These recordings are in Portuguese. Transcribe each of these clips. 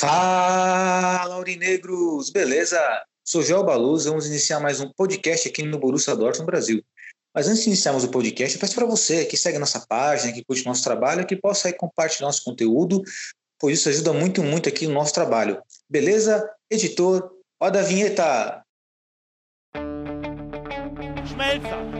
Fala, Aurinegros! Beleza? Sou Joel Baluz, vamos iniciar mais um podcast aqui no Borussia Dortmund Brasil. Mas antes de iniciarmos o podcast, eu peço para você que segue nossa página, que curte nosso trabalho, que possa aí compartilhar nosso conteúdo, pois isso ajuda muito, muito aqui no nosso trabalho. Beleza? Editor, roda a vinheta! Schmelzer,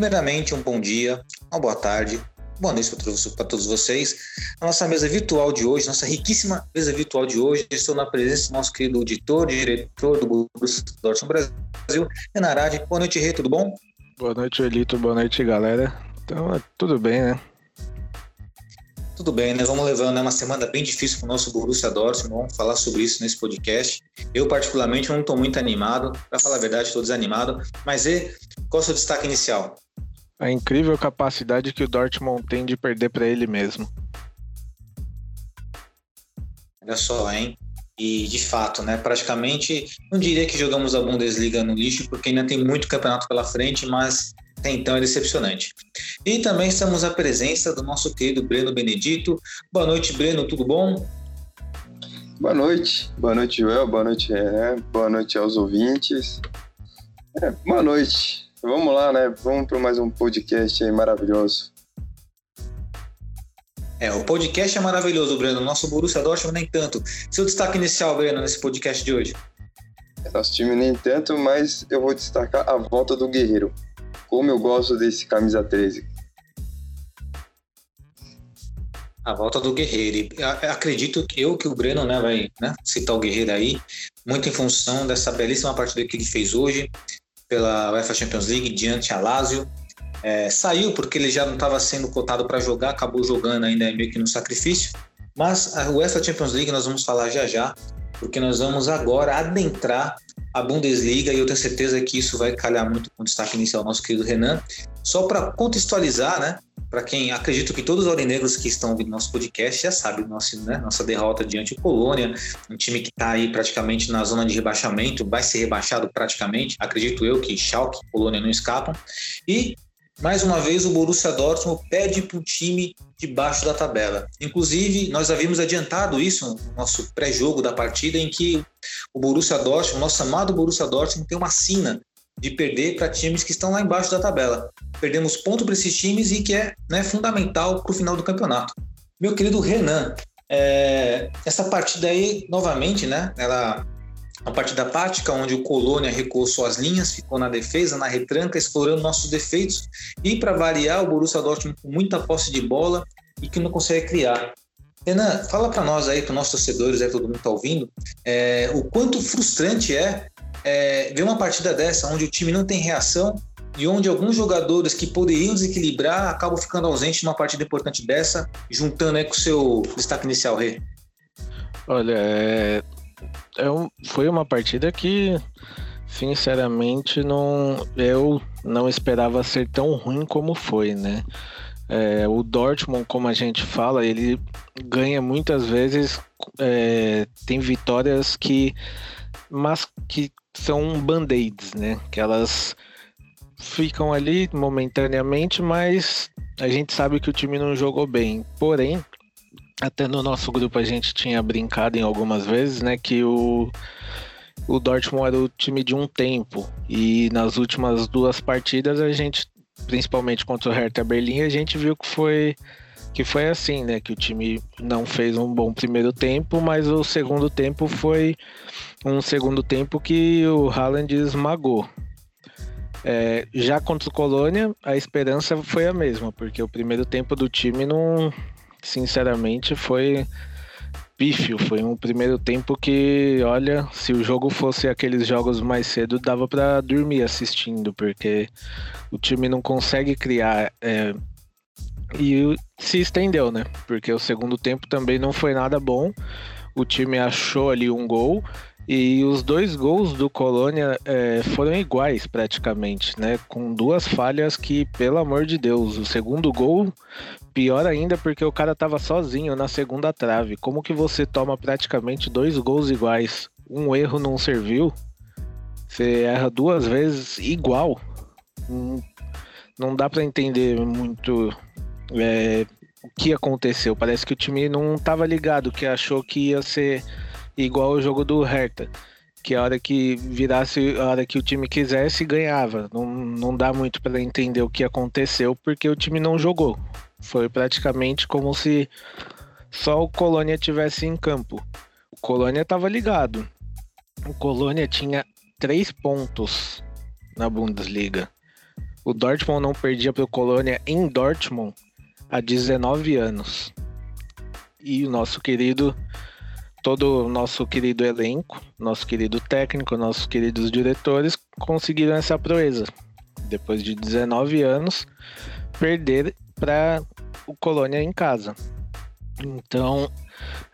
Primeiramente, um bom dia, uma boa tarde, boa noite para todos, vocês. A nossa mesa virtual de hoje, nossa riquíssima mesa virtual de hoje, estou na presença do nosso querido editor, diretor do Borussia Dortmund Brasil, Renan Arade. Boa noite, Rê, tudo bom? Boa noite, Elito. Boa noite, galera. Então, é tudo bem, né? Tudo bem, né? Vamos levando né, uma semana bem difícil para o nosso Borussia Dortmund. Vamos falar sobre isso nesse podcast. Eu, particularmente, não estou muito animado. Para falar a verdade, estou desanimado. Mas, e qual é o seu destaque inicial? A incrível capacidade que o Dortmund tem de perder para ele mesmo. Olha só, hein? E, de fato, né? Praticamente, não diria que jogamos a Bundesliga no lixo, porque ainda tem muito campeonato pela frente, mas até então é decepcionante. E também estamos à presença do nosso querido Breno Benedito. Boa noite, Breno, tudo bom? Boa noite, boa noite, Joel, boa noite, Renan, boa noite aos ouvintes. É, boa noite, vamos lá, né? Vamos para mais um podcast aí maravilhoso. É, o podcast é maravilhoso, Breno. Nosso Borussia Dortmund nem tanto. Seu destaque inicial, Breno, nesse podcast de hoje? Nosso time nem tanto, mas eu vou destacar a volta do Guerreiro. Como eu gosto desse camisa 13. A volta do Guerreiro. Acredito que eu que o Breno né, vai né, citar o Guerreiro aí, muito em função dessa belíssima partida que ele fez hoje pela UEFA Champions League diante a Lazio. É, saiu porque ele já não estava sendo cotado para jogar, acabou jogando ainda meio que no sacrifício. Mas a UEFA Champions League nós vamos falar já já, porque nós vamos agora adentrar a Bundesliga e eu tenho certeza que isso vai calhar muito com o destaque inicial nosso querido Renan. Só para contextualizar, né? Para quem acredito que todos os aurinegros que estão ouvindo nosso podcast já sabem nosso, né, nossa derrota diante do Colônia, um time que está aí praticamente na zona de rebaixamento, vai ser rebaixado praticamente. Acredito eu que Schalke e Colônia não escapam. E mais uma vez o Borussia Dortmund perde para o time de baixo da tabela. Inclusive, nós havíamos adiantado isso no nosso pré-jogo da partida, em que o Borussia Dortmund, nosso amado Borussia Dortmund, tem uma sina de perder para times que estão lá embaixo da tabela. Perdemos ponto para esses times e que é né, fundamental para o final do campeonato. Meu querido Renan, é, essa partida aí, novamente, né? Ela uma partida tática onde o Colônia recuou suas linhas, ficou na defesa, na retranca, explorando nossos defeitos. E para variar, o Borussia Dortmund com muita posse de bola e que não consegue criar. Renan, fala para nós aí, para os nossos torcedores, aí, todo mundo está ouvindo, é, o quanto frustrante é, é ver uma partida dessa, onde o time não tem reação e onde alguns jogadores que poderiam desequilibrar acabam ficando ausentes numa partida importante dessa, juntando aí com o seu destaque inicial, Rê. Olha, é, é um- foi uma partida que, sinceramente, não, eu não esperava ser tão ruim como foi, né? É, o Dortmund, como a gente fala, ele ganha muitas vezes, é, tem vitórias que, mas que são band-aids, né? Que elas ficam ali momentaneamente, mas a gente sabe que o time não jogou bem. Porém, até no nosso grupo a gente tinha brincado em algumas vezes, né, que o, o Dortmund era o time de um tempo. E nas últimas duas partidas a gente, principalmente contra o Hertha Berlim, a gente viu que foi que foi assim, né? Que o time não fez um bom primeiro tempo, mas o segundo tempo foi um segundo tempo que o Haaland esmagou. É, já contra o Colônia, a esperança foi a mesma, porque o primeiro tempo do time não, sinceramente, foi pífio. Foi um primeiro tempo que, olha, se o jogo fosse aqueles jogos mais cedo, dava para dormir assistindo, porque o time não consegue criar. É, e se estendeu, né? Porque o segundo tempo também não foi nada bom. O time achou ali um gol. E os dois gols do Colônia é, foram iguais praticamente, né? Com duas falhas que, pelo amor de Deus, o segundo gol, pior ainda porque o cara tava sozinho na segunda trave. Como que você toma praticamente dois gols iguais? Um erro não serviu? Você erra duas vezes igual? Não, não dá para entender muito é, o que aconteceu. Parece que o time não tava ligado, que achou que ia ser igual o jogo do Hertha. Que a hora que virasse, a hora que o time quisesse, ganhava. Não, não dá muito para entender o que aconteceu, porque o time não jogou. Foi praticamente como se só o Colônia tivesse em campo. O Colônia estava ligado. O Colônia tinha três pontos na Bundesliga. O Dortmund não perdia para o Colônia em Dortmund há 19 anos. E o nosso querido todo o nosso querido elenco, nosso querido técnico, nossos queridos diretores conseguiram essa proeza. Depois de 19 anos, perder para o Colônia em casa. Então,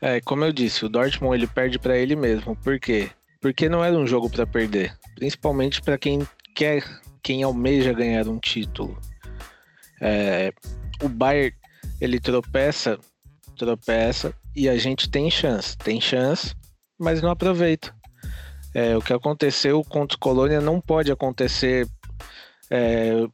é, como eu disse, o Dortmund ele perde para ele mesmo. Por quê? Porque não era um jogo para perder, principalmente para quem quer, quem almeja ganhar um título. É, o Bayern ele tropeça, tropeça e a gente tem chance, tem chance, mas não aproveita. É, o que aconteceu contra o Colônia não pode acontecer. É,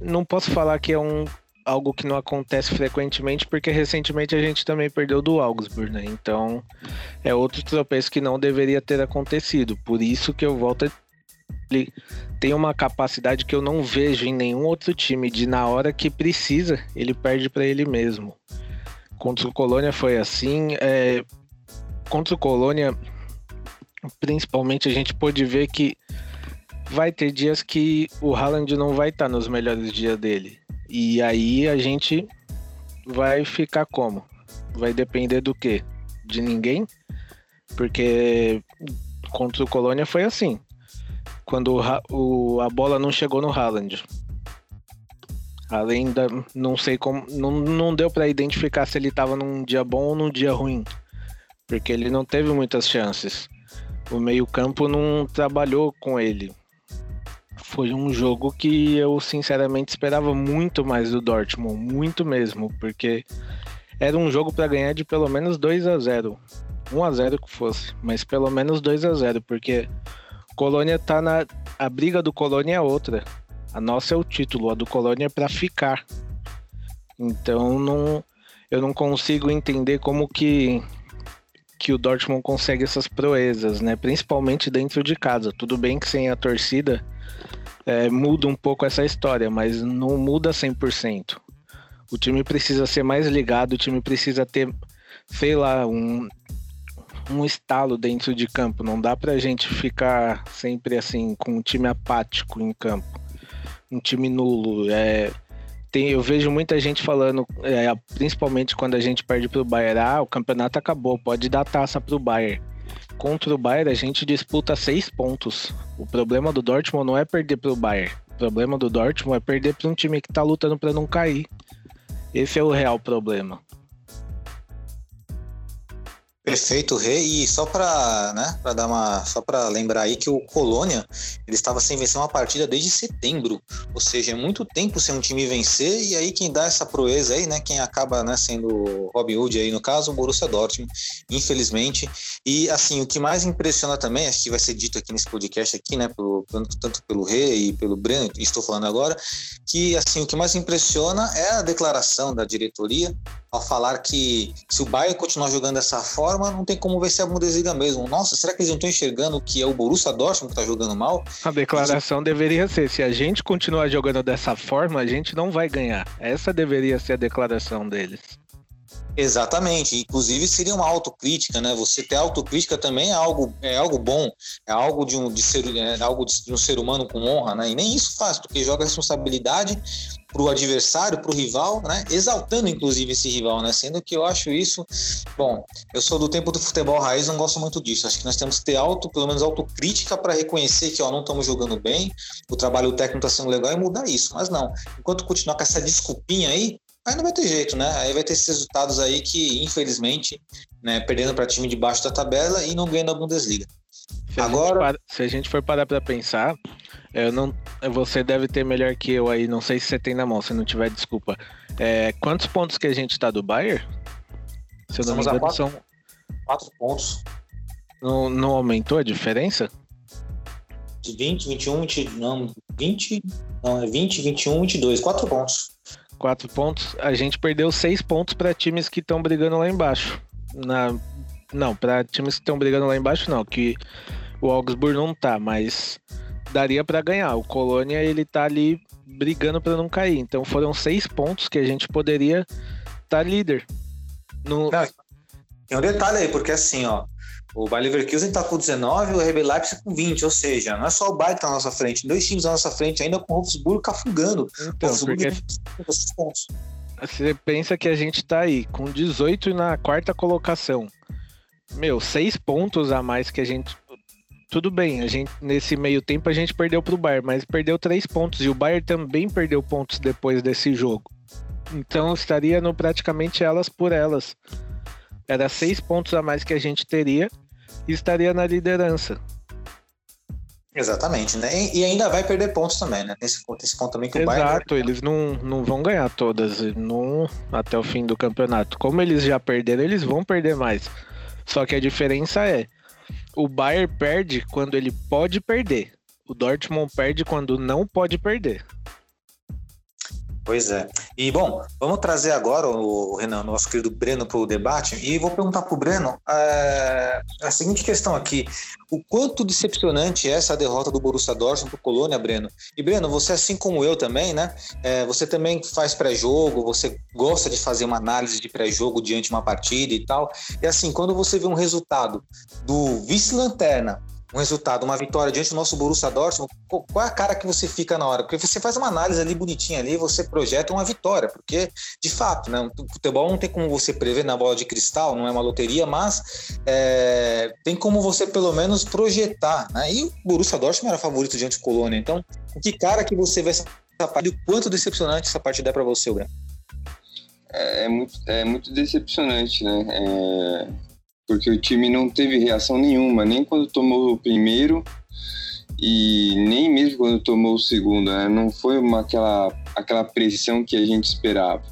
não posso falar que é um, algo que não acontece frequentemente, porque recentemente a gente também perdeu do Augsburg, né? Então é outro tropeço que não deveria ter acontecido. Por isso que eu volto ele tem uma capacidade que eu não vejo em nenhum outro time de na hora que precisa, ele perde para ele mesmo. Contra o Colônia foi assim. É, contra o Colônia, principalmente, a gente pôde ver que vai ter dias que o Haaland não vai estar tá nos melhores dias dele. E aí a gente vai ficar como? Vai depender do quê? De ninguém? Porque contra o Colônia foi assim. Quando o, o, a bola não chegou no Haaland. Além da. Não sei como. Não, não deu para identificar se ele tava num dia bom ou num dia ruim. Porque ele não teve muitas chances. O meio-campo não trabalhou com ele. Foi um jogo que eu sinceramente esperava muito mais do Dortmund, muito mesmo, porque era um jogo para ganhar de pelo menos 2 a 0. 1 a 0 que fosse, mas pelo menos 2 a 0, porque Colônia tá na a briga do Colônia é outra. A nossa é o título, a do Colônia é para ficar. Então não, eu não consigo entender como que que o Dortmund consegue essas proezas, né? Principalmente dentro de casa. Tudo bem que sem a torcida é, muda um pouco essa história, mas não muda 100%. O time precisa ser mais ligado, o time precisa ter, sei lá, um, um estalo dentro de campo. Não dá pra gente ficar sempre assim, com um time apático em campo um time nulo. É, tem, eu vejo muita gente falando, é, principalmente quando a gente perde pro Bayern, ah, o campeonato acabou, pode dar taça pro Bayern. Contra o Bayern a gente disputa seis pontos. O problema do Dortmund não é perder pro Bayern. O problema do Dortmund é perder para um time que tá lutando para não cair. Esse é o real problema. Perfeito, Rei. E só para, né, dar uma, só para lembrar aí que o Colônia ele estava sem vencer uma partida desde setembro, ou seja, é muito tempo sem um time vencer e aí quem dá essa proeza aí, né, quem acaba, né, sendo Robin Hood aí no caso, o Borussia Dortmund, infelizmente. E assim, o que mais impressiona também, acho que vai ser dito aqui nesse podcast aqui, né, pelo, tanto pelo Rei e pelo Breno, estou falando agora, que assim, o que mais impressiona é a declaração da diretoria ao falar que se o Bayern continuar jogando dessa forma forma, não tem como ver se é a Bundesliga mesmo. Nossa, será que eles não estão enxergando que é o Borussia Dortmund que está jogando mal? A declaração deveria ser: se a gente continuar jogando dessa forma, a gente não vai ganhar. Essa deveria ser a declaração deles. Exatamente. Inclusive seria uma autocrítica, né? Você ter autocrítica também é algo, é algo bom, é algo de um, de ser, é algo de um ser humano com honra, né? E nem isso faz, porque joga responsabilidade para o adversário, para o rival, né? Exaltando inclusive esse rival, né? Sendo que eu acho isso, bom, eu sou do tempo do futebol raiz, não gosto muito disso. Acho que nós temos que ter auto, pelo menos autocrítica para reconhecer que ó, não estamos jogando bem, o trabalho técnico está sendo legal e mudar isso. Mas não, enquanto continuar com essa desculpinha aí, aí não vai ter jeito, né? Aí vai ter esses resultados aí que, infelizmente, né, perdendo para time de baixo da tabela e não ganhando a Bundesliga. Se Agora, a para, se a gente for parar para pensar, eu não, você deve ter melhor que eu aí, não sei se você tem na mão, se não tiver, desculpa. É, quantos pontos que a gente tá do Bayern? Se eu não me engano, quatro, são. Quatro pontos. Não, não aumentou a diferença? De 20, 21, 20, não, 20, não, é 20, 21, 22, quatro pontos. Quatro pontos. A gente perdeu seis pontos para times que estão brigando lá embaixo. Na, não, para times que estão brigando lá embaixo, não, que o Augsburg não tá, mas daria para ganhar. O Colônia ele tá ali brigando para não cair. Então foram seis pontos que a gente poderia estar tá líder. No... Não, tem um detalhe aí, porque assim, ó, o Bayer Leverkusen tá com 19 e o RB Leipzig com 20, ou seja, não é só o Bayern que tá na nossa frente, dois times na nossa frente, ainda com o Wolfsburg cafungando. Então, porque... pontos. Você pensa que a gente tá aí com 18 na quarta colocação. Meu, seis pontos a mais que a gente tudo bem, a gente nesse meio tempo a gente perdeu para o Bayern, mas perdeu três pontos e o Bayern também perdeu pontos depois desse jogo. Então estaria no praticamente elas por elas. Era seis pontos a mais que a gente teria estaria na liderança. Exatamente, né? E ainda vai perder pontos também, né? Esse, esse ponto também que o Bayern. Exato, eles não, não vão ganhar todas no, até o fim do campeonato. Como eles já perderam, eles vão perder mais. Só que a diferença é o Bayern perde quando ele pode perder. O Dortmund perde quando não pode perder. Pois é. E bom, vamos trazer agora o Renan, nosso querido Breno, para o debate. E vou perguntar para o Breno é, a seguinte questão aqui: o quanto decepcionante é essa derrota do Borussia Dortmund para o Colônia, Breno? E Breno, você assim como eu também, né? É, você também faz pré-jogo, você gosta de fazer uma análise de pré-jogo diante de uma partida e tal. E assim, quando você vê um resultado do vice-lanterna um resultado, uma vitória diante do nosso Borussia Dortmund, qual é a cara que você fica na hora? Porque você faz uma análise ali bonitinha ali, você projeta uma vitória, porque de fato, né, o futebol não tem como você prever na bola de cristal, não é uma loteria, mas é, tem como você pelo menos projetar, né? E o Borussia Dortmund era favorito diante do Colônia, então que cara que você vê essa partida e o quanto decepcionante essa partida é para você, Breno? É, é, muito, é muito decepcionante, né? É porque o time não teve reação nenhuma, nem quando tomou o primeiro e nem mesmo quando tomou o segundo. Né? Não foi uma, aquela, aquela pressão que a gente esperava.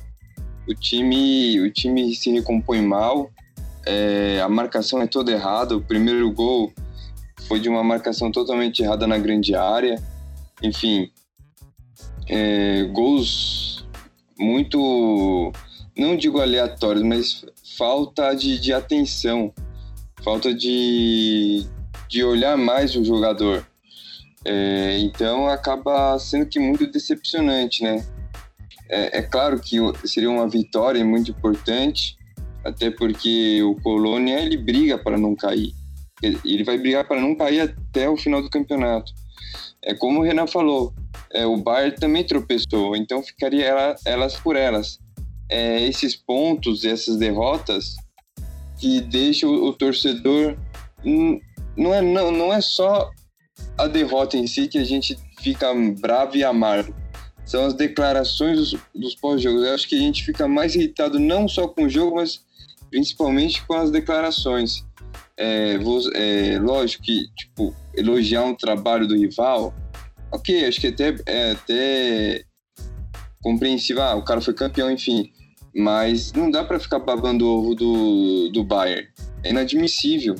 O time, o time se recompõe mal, é, a marcação é toda errada. O primeiro gol foi de uma marcação totalmente errada na grande área. Enfim, é, gols muito, não digo aleatórios, mas falta de, de atenção, falta de, de olhar mais o jogador. É, então acaba sendo que muito decepcionante, né? É, é, claro que seria uma vitória muito importante, até porque o Colônia ele briga para não cair. Ele vai brigar para não cair até o final do campeonato. É como o Renan falou, é, o Bayern também tropeçou, então ficaria ela, elas por elas é, esses pontos, essas derrotas, que deixam o, torcedor. Não é, não, não é só a derrota em si que a gente fica bravo e amargo. São as declarações dos, dos pós-jogos. Eu acho que a gente fica mais irritado não só com o jogo, mas principalmente com as declarações. É, vou, é, lógico que, tipo, elogiar um trabalho do rival, ok, acho que até, é até compreensível, ah, o cara foi campeão, enfim. Mas não dá para ficar babando o ovo do, do Bayern. É inadmissível.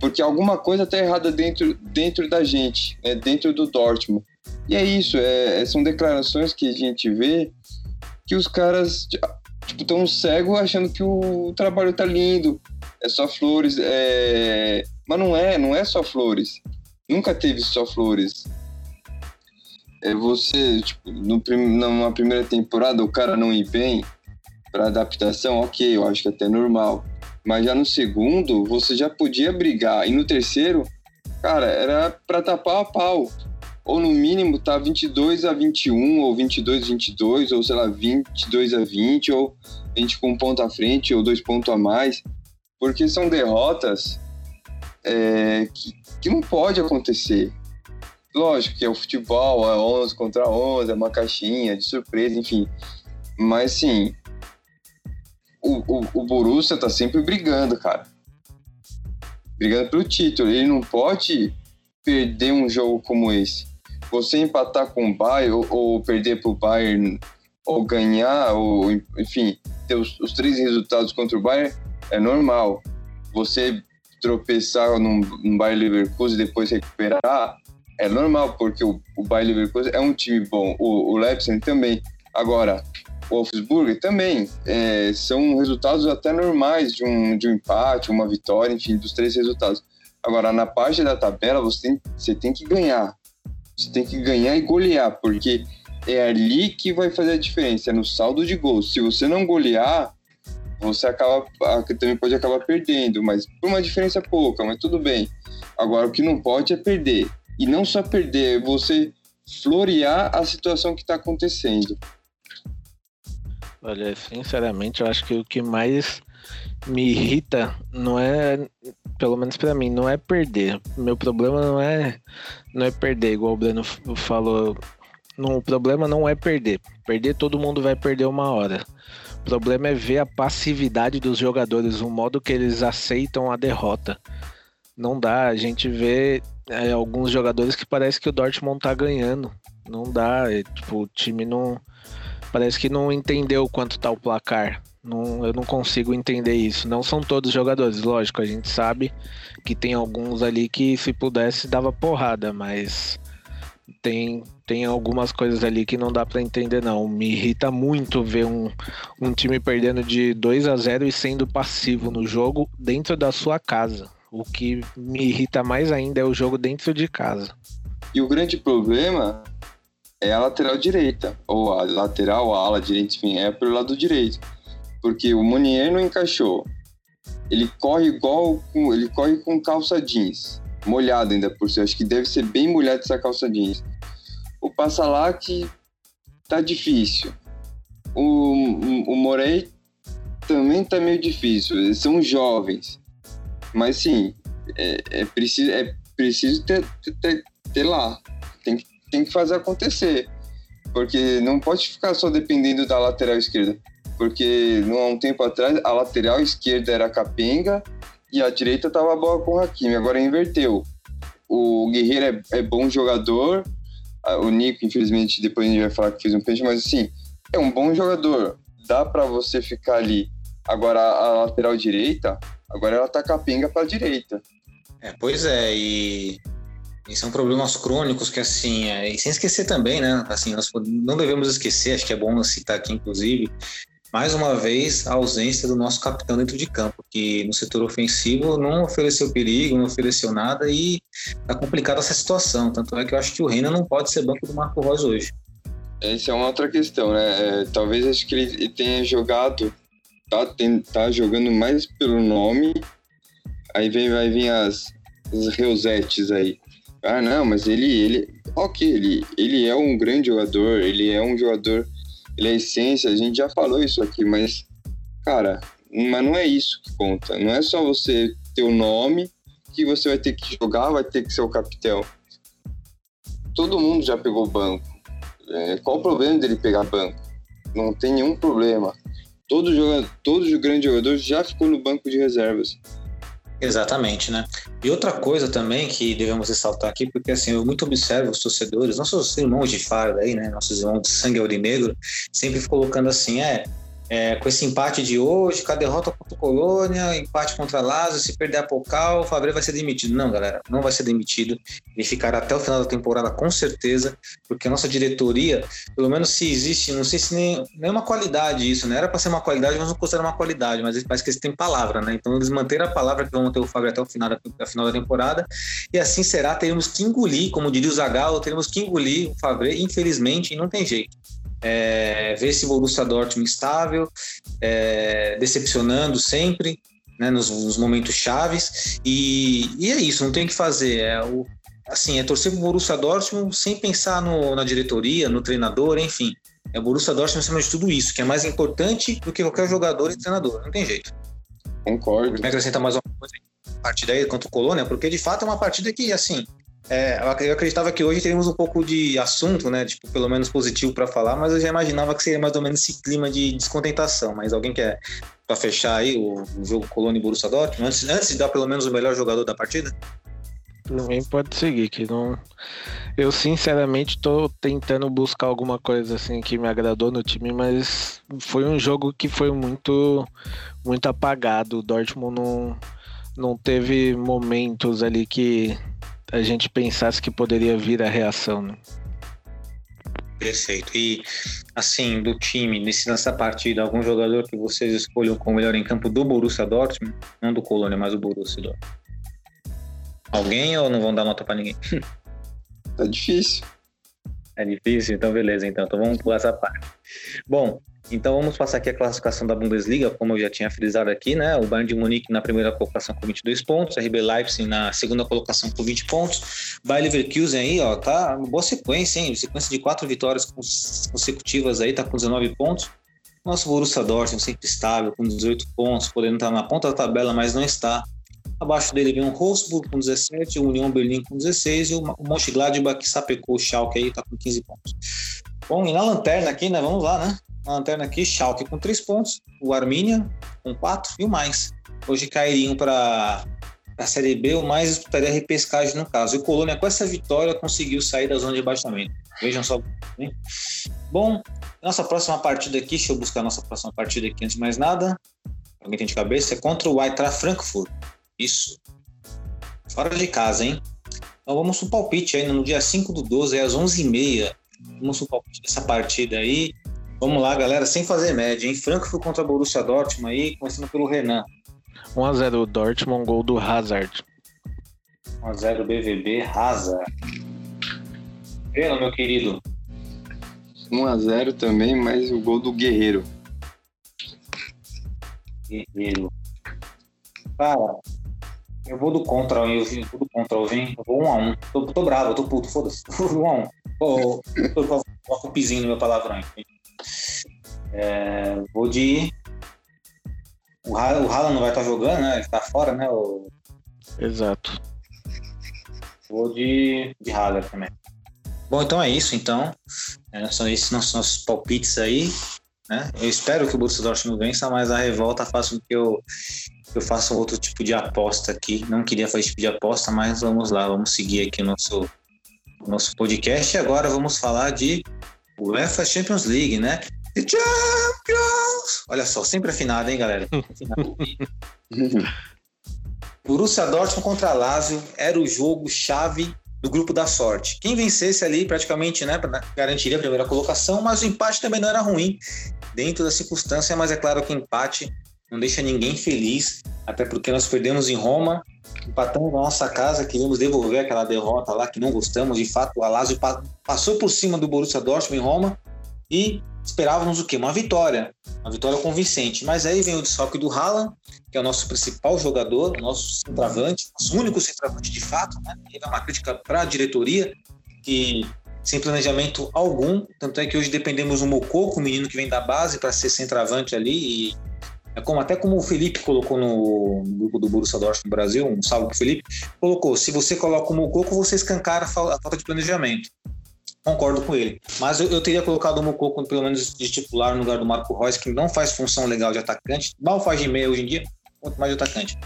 Porque alguma coisa tá errada dentro, dentro da gente, né? dentro do Dortmund. E é isso, é, é são declarações que a gente vê que os caras tipo, tão cegos achando que o trabalho tá lindo, é só flores, é... mas não é, não é só flores. Nunca teve só flores. É você, tipo, no prim... numa primeira temporada o cara não ir bem para adaptação, ok, eu acho que é até normal. Mas já no segundo, você já podia brigar. E no terceiro, cara, era para tapar a pau. Ou no mínimo tá 22 a 21, ou 22 a 22, ou sei lá, 22 a 20, ou a gente com um ponto à frente, ou dois pontos a mais. Porque são derrotas é, que, que não pode acontecer. Lógico que é o futebol, é 11 contra 11, é uma caixinha de surpresa, enfim. Mas, sim, o, o, o Borussia tá sempre brigando, cara. Brigando pelo título. Ele não pode perder um jogo como esse. Você empatar com o Bayern ou, ou perder pro Bayern ou ganhar, ou enfim, ter os, os, três resultados contra o Bayern é normal. Você tropeçar num, num Bayern Leverkusen e depois recuperar é normal, porque o, o Bayern Leverkusen é um time bom. O, o Leipzig também. Agora, Wolfsburg também é, são resultados até normais de um, de um empate, uma vitória, enfim, dos três resultados. Agora, na parte da tabela, você tem, você tem que ganhar. Você tem que ganhar e golear, porque é ali que vai fazer a diferença, é no saldo de gols. Se você não golear, você acaba também pode acabar perdendo, mas por uma diferença pouca, mas tudo bem. Agora, o que não pode é perder. E não só perder, é você florear a situação que está acontecendo. Olha, sinceramente, eu acho que o que mais me irrita não é, pelo menos para mim, não é perder. Meu problema não é não é perder, igual o Breno falou. Não, o problema não é perder. Perder todo mundo vai perder uma hora. O problema é ver a passividade dos jogadores, o modo que eles aceitam a derrota. Não dá, a gente vê é, alguns jogadores que parece que o Dortmund tá ganhando. Não dá, é, tipo, o time não Parece que não entendeu quanto tá o placar. Não, eu não consigo entender isso. Não são todos jogadores, lógico. A gente sabe que tem alguns ali que, se pudesse, dava porrada, mas tem, tem algumas coisas ali que não dá para entender, não. Me irrita muito ver um, um time perdendo de 2 a 0 e sendo passivo no jogo dentro da sua casa. O que me irrita mais ainda é o jogo dentro de casa. E o grande problema é a lateral direita, ou a lateral, a ala direita, enfim, é pelo lado direito. Porque o Munier não encaixou. Ele corre igual, com, ele corre com calça jeans, molhado ainda por si. Acho que deve ser bem molhado essa calça jeans. O Passalac tá difícil. O, o, Morei também tá meio difícil. Eles são jovens. Mas sim, é, é preciso, é preciso ter, ter, ter lá. Tem que tem que fazer acontecer. Porque não pode ficar só dependendo da lateral esquerda. Porque há um tempo atrás a lateral esquerda era capenga e a direita estava boa com o Hakimi. Agora inverteu. O Guerreiro é, é bom jogador. O Nico, infelizmente, depois a gente vai falar que fez um peixe, mas assim, é um bom jogador. Dá para você ficar ali. Agora a lateral direita, agora ela tá capenga para direita. É, pois é, e são problemas crônicos que, assim, é, e sem esquecer também, né? Assim, nós não devemos esquecer, acho que é bom citar aqui, inclusive, mais uma vez, a ausência do nosso capitão dentro de campo, que no setor ofensivo não ofereceu perigo, não ofereceu nada e tá complicada essa situação. Tanto é que eu acho que o Reina não pode ser banco do Marco Reus hoje. Essa é uma outra questão, né? É, talvez acho que ele tenha jogado, tá, tem, tá jogando mais pelo nome, aí vem, vai vir as, as reusetes aí. Ah, não, mas ele, ele, ok, ele, ele é um grande jogador, ele é um jogador, ele é essência, a gente já falou isso aqui, mas, cara, mas não é isso que conta. Não é só você ter o nome que você vai ter que jogar, vai ter que ser o capitão. Todo mundo já pegou banco. É, qual o problema dele pegar banco? Não tem nenhum problema. Todo, jogador, todo grande jogador já ficou no banco de reservas. Exatamente, né? E outra coisa também que devemos ressaltar aqui, porque assim, eu muito observo os torcedores, nossos irmãos de farda aí, né? Nossos irmãos de sangue aurinegro, sempre colocando assim, é, é, com esse empate de hoje, com a derrota contra o Colônia, empate contra Lazio, se perder a Pocal, o Fabre vai ser demitido. Não, galera, não vai ser demitido. Ele ficará até o final da temporada, com certeza, porque a nossa diretoria, pelo menos se existe, não sei se nem, nem é uma qualidade isso, né? Era para ser uma qualidade, mas não considera uma qualidade, mas parece que eles têm palavra, né? Então eles manteram a palavra que vão manter o Fábio até o final da, final da temporada, e assim será, teremos que engolir, como diria o Zagallo, teremos que engolir o Fabre, infelizmente, e não tem jeito é, ver esse Borussia Dortmund estável, é, decepcionando sempre, né, nos, nos, momentos chaves, e, e, é isso, não tem o que fazer, é o, assim, é torcer pro Borussia Dortmund sem pensar no, na diretoria, no treinador, enfim, é o Borussia Dortmund acima de tudo isso, que é mais importante do que qualquer jogador e treinador, não tem jeito. Concordo. Me acrescenta mais uma coisa a partida aí contra o Colônia, porque de fato é uma partida que, assim, é, eu acreditava que hoje teríamos um pouco de assunto, né? Tipo, pelo menos positivo para falar, mas eu já imaginava que seria mais ou menos esse clima de descontentação. Mas alguém quer para fechar aí o, jogo Colônia e Borussia Dortmund antes, antes de dar pelo menos o melhor jogador da partida? Ninguém pode seguir, que não. Eu sinceramente estou tentando buscar alguma coisa assim que me agradou no time, mas foi um jogo que foi muito, muito apagado. O Dortmund não, não teve momentos ali que a gente pensasse que poderia vir a reação, né? Perfeito. E, assim, do time, nesse, nessa partida, algum jogador que vocês escolham como melhor em campo do Borussia Dortmund? Não do Colônia, mas do Borussia Dortmund. Alguém ou não vão dar nota para ninguém? Tá difícil. É difícil? Então, beleza. Então, então vamos pular essa parte. Bom, então vamos passar aqui a classificação da Bundesliga, como eu já tinha frisado aqui, né? O Bayern de Munique na primeira colocação com 22 pontos, RB Leipzig na segunda colocação com 20 pontos, Bayer Leverkusen aí, ó, tá boa sequência, hein? Sequência de quatro vitórias consecutivas aí, tá com 19 pontos. Nosso Borussia Dortmund sempre estável, com 18 pontos, podendo estar na ponta da tabela, mas não está. Abaixo dele vem o Wolfsburg com 17, o União Berlim com 16 e o Mönchengladbach que sapecou o Schalke aí, tá com 15 pontos. Bom, e na lanterna aqui, né? Vamos lá, né? Na lanterna aqui, Schalke com 3 pontos, o Arminia com 4 e o mais. Hoje cairiam para a Série B, o mais disputaria a repescagem no caso. E o Colônia, com essa vitória, conseguiu sair da zona de rebaixamento. Vejam só. Hein? Bom, nossa próxima partida aqui, deixa eu buscar a nossa próxima partida aqui antes de mais nada. Alguém tem de cabeça? É contra o Eintracht Frankfurt. Isso. Fora de casa, hein? Então vamos pro palpite aí no dia 5 do 12, às 11h30. Vamos pro palpite dessa partida aí. Vamos lá, galera, sem fazer média, hein? Frankfurt contra Borussia Dortmund aí, começando pelo Renan. 1x0 Dortmund, gol do Hazard. 1x0 BVB, Hazard. Renan, meu querido. 1x0 também, mas o gol do Guerreiro. Guerreiro. Cara, eu vou do contra, eu vou do contra, eu vim. Eu vou um a um. Tô, tô bravo, tô puto, foda-se. um a um. Pô, tô com um pizinho no meu palavrão. É, vou de. O Haaland não vai estar jogando, né? Ele tá fora, né? O... Exato. Vou de, de Haaland também. Bom, então é isso, então. É, são esses nossos, nossos palpites aí. Né? Eu espero que o Borussia Dortmund vença, mas a revolta faz com que eu eu faço outro tipo de aposta aqui. Não queria fazer esse tipo de aposta, mas vamos lá, vamos seguir aqui o nosso, nosso podcast. E agora vamos falar de UEFA Champions League, né? Champions! Olha só, sempre afinado, hein, galera? Afinado. Borussia Dortmund contra Lazio era o jogo chave do grupo da sorte. Quem vencesse ali praticamente, né, garantiria a primeira colocação, mas o empate também não era ruim dentro da circunstância, mas é claro que empate não deixa ninguém feliz, até porque nós perdemos em Roma, empatamos na nossa casa, queríamos devolver aquela derrota lá que não gostamos. De fato, o Lazio passou por cima do Borussia Dortmund em Roma e esperávamos o quê? Uma vitória, uma vitória convincente. Mas aí vem o desfalque do Haaland, que é o nosso principal jogador, o nosso centroavante, nosso único centroavante de fato, né? E é uma crítica para a diretoria, que sem planejamento algum, tanto é que hoje dependemos do Mococo, o menino que vem da base, para ser centroavante ali e é como, até como o Felipe colocou no, grupo do Borussia Dortmund no Brasil, um salve pro Felipe, colocou, se você coloca o Mococo, você escancara a falta de planejamento. Concordo com ele. Mas eu, eu teria colocado o Mococo, pelo menos de titular, no lugar do Marco Reus, que não faz função legal de atacante, mal faz de meia hoje em dia, quanto mais de atacante.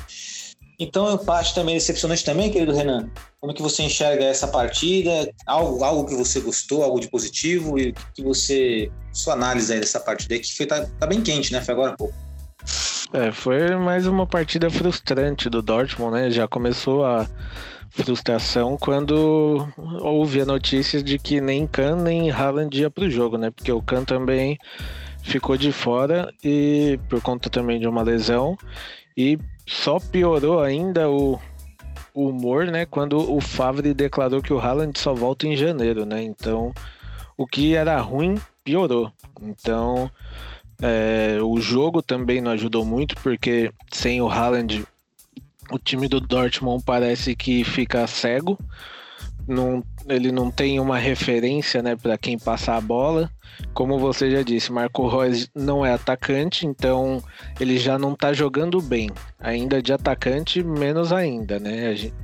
Então é parte também decepcionante também, querido Renan. Como que você enxerga essa partida? Algo, algo que você gostou, algo de positivo e o que, que você sua análise aí dessa partida aí que foi tá, tá bem quente, né? Foi agora há pouco. É, foi mais uma partida frustrante do Dortmund, né? Já começou a frustração quando houve a notícia de que nem Kahn nem Haaland ia pro jogo, né? Porque o Kahn também ficou de fora e por conta também de uma lesão e só piorou ainda o, o humor, né? Quando o Favre declarou que o Haaland só volta em janeiro, né? Então, o que era ruim piorou. Então, é, o jogo também não ajudou muito, porque sem o Haaland, o time do Dortmund parece que fica cego. Não, ele não tem uma referência né, para quem passar a bola. Como você já disse, Marco Reus não é atacante, então ele já não está jogando bem. Ainda de atacante, menos ainda. Né? Gente,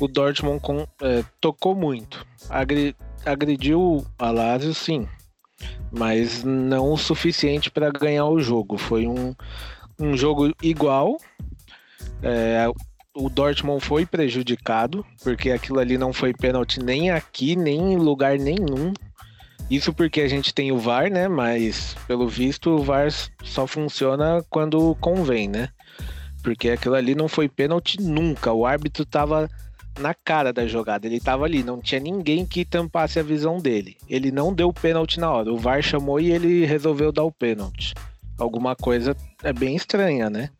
o Dortmund com, é, tocou muito. Agri, agrediu a Lazio, sim, mas não o suficiente para ganhar o jogo. Foi um, um jogo igual. É, o Dortmund foi prejudicado, porque aquilo ali não foi pênalti nem aqui, nem em lugar nenhum. Isso porque a gente tem o VAR, né? Mas pelo visto o VAR só funciona quando convém, né? Porque aquilo ali não foi pênalti nunca. O árbitro tava na cara da jogada. Ele tava ali, não tinha ninguém que tampasse a visão dele. Ele não deu pênalti na hora. O VAR chamou e ele resolveu dar o pênalti. Alguma coisa é bem estranha, né?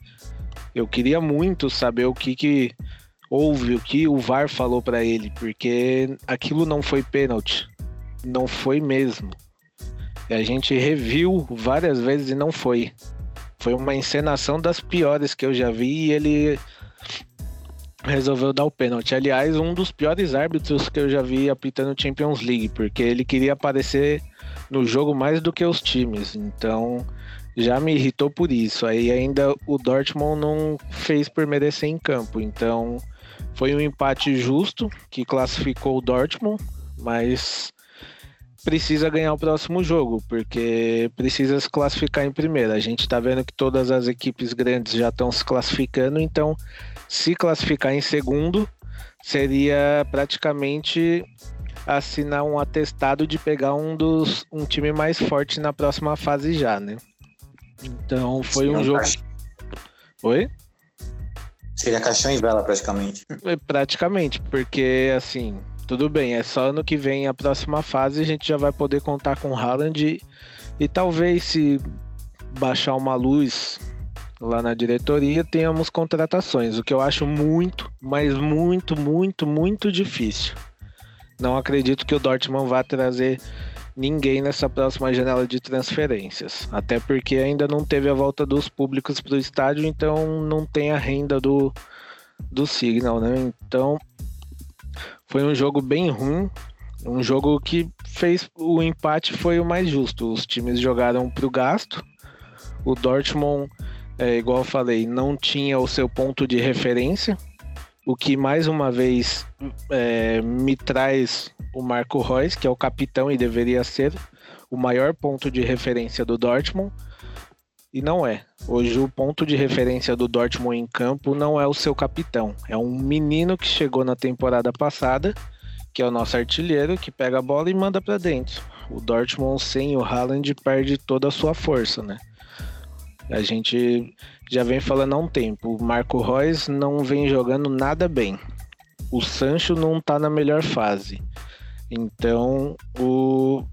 Eu queria muito saber o que que houve, o que o VAR falou para ele, porque aquilo não foi pênalti. Não foi mesmo. A gente reviu várias vezes e não foi. Foi uma encenação das piores que eu já vi e ele resolveu dar o pênalti. Aliás, um dos piores árbitros que eu já vi apitando Champions League, porque ele queria aparecer no jogo mais do que os times. Então, já me irritou por isso. Aí ainda o Dortmund não fez por merecer em campo. Então, foi um empate justo que classificou o Dortmund, mas precisa ganhar o próximo jogo, porque precisa se classificar em primeira. A gente tá vendo que todas as equipes grandes já estão se classificando, então se classificar em segundo seria praticamente assinar um atestado de pegar um dos um time mais forte na próxima fase já, né? Então foi um jogo. Oi? Seria caixão em vela praticamente. É, praticamente, porque assim, tudo bem, é só ano que vem a próxima fase a gente já vai poder contar com o Haaland e, e talvez se baixar uma luz lá na diretoria tenhamos contratações, o que eu acho muito, mas muito, muito, muito difícil. Não acredito que o Dortmund vá trazer ninguém nessa próxima janela de transferências, até porque ainda não teve a volta dos públicos para o estádio, então não tem a renda do, do Signal, né? Então foi um jogo bem ruim, um jogo que fez o empate foi o mais justo. Os times jogaram para o gasto. O Dortmund é, igual eu falei, não tinha o seu ponto de referência, o que mais uma vez é, me traz o Marco Reus, que é o capitão e deveria ser o maior ponto de referência do Dortmund, e não é. Hoje o ponto de referência do Dortmund em campo não é o seu capitão, é um menino que chegou na temporada passada, que é o nosso artilheiro, que pega a bola e manda para dentro. O Dortmund sem o Haaland perde toda a sua força, né? A gente já vem falando há um tempo. O Marco Reus não vem jogando nada bem. O Sancho não tá na melhor fase. Então, o,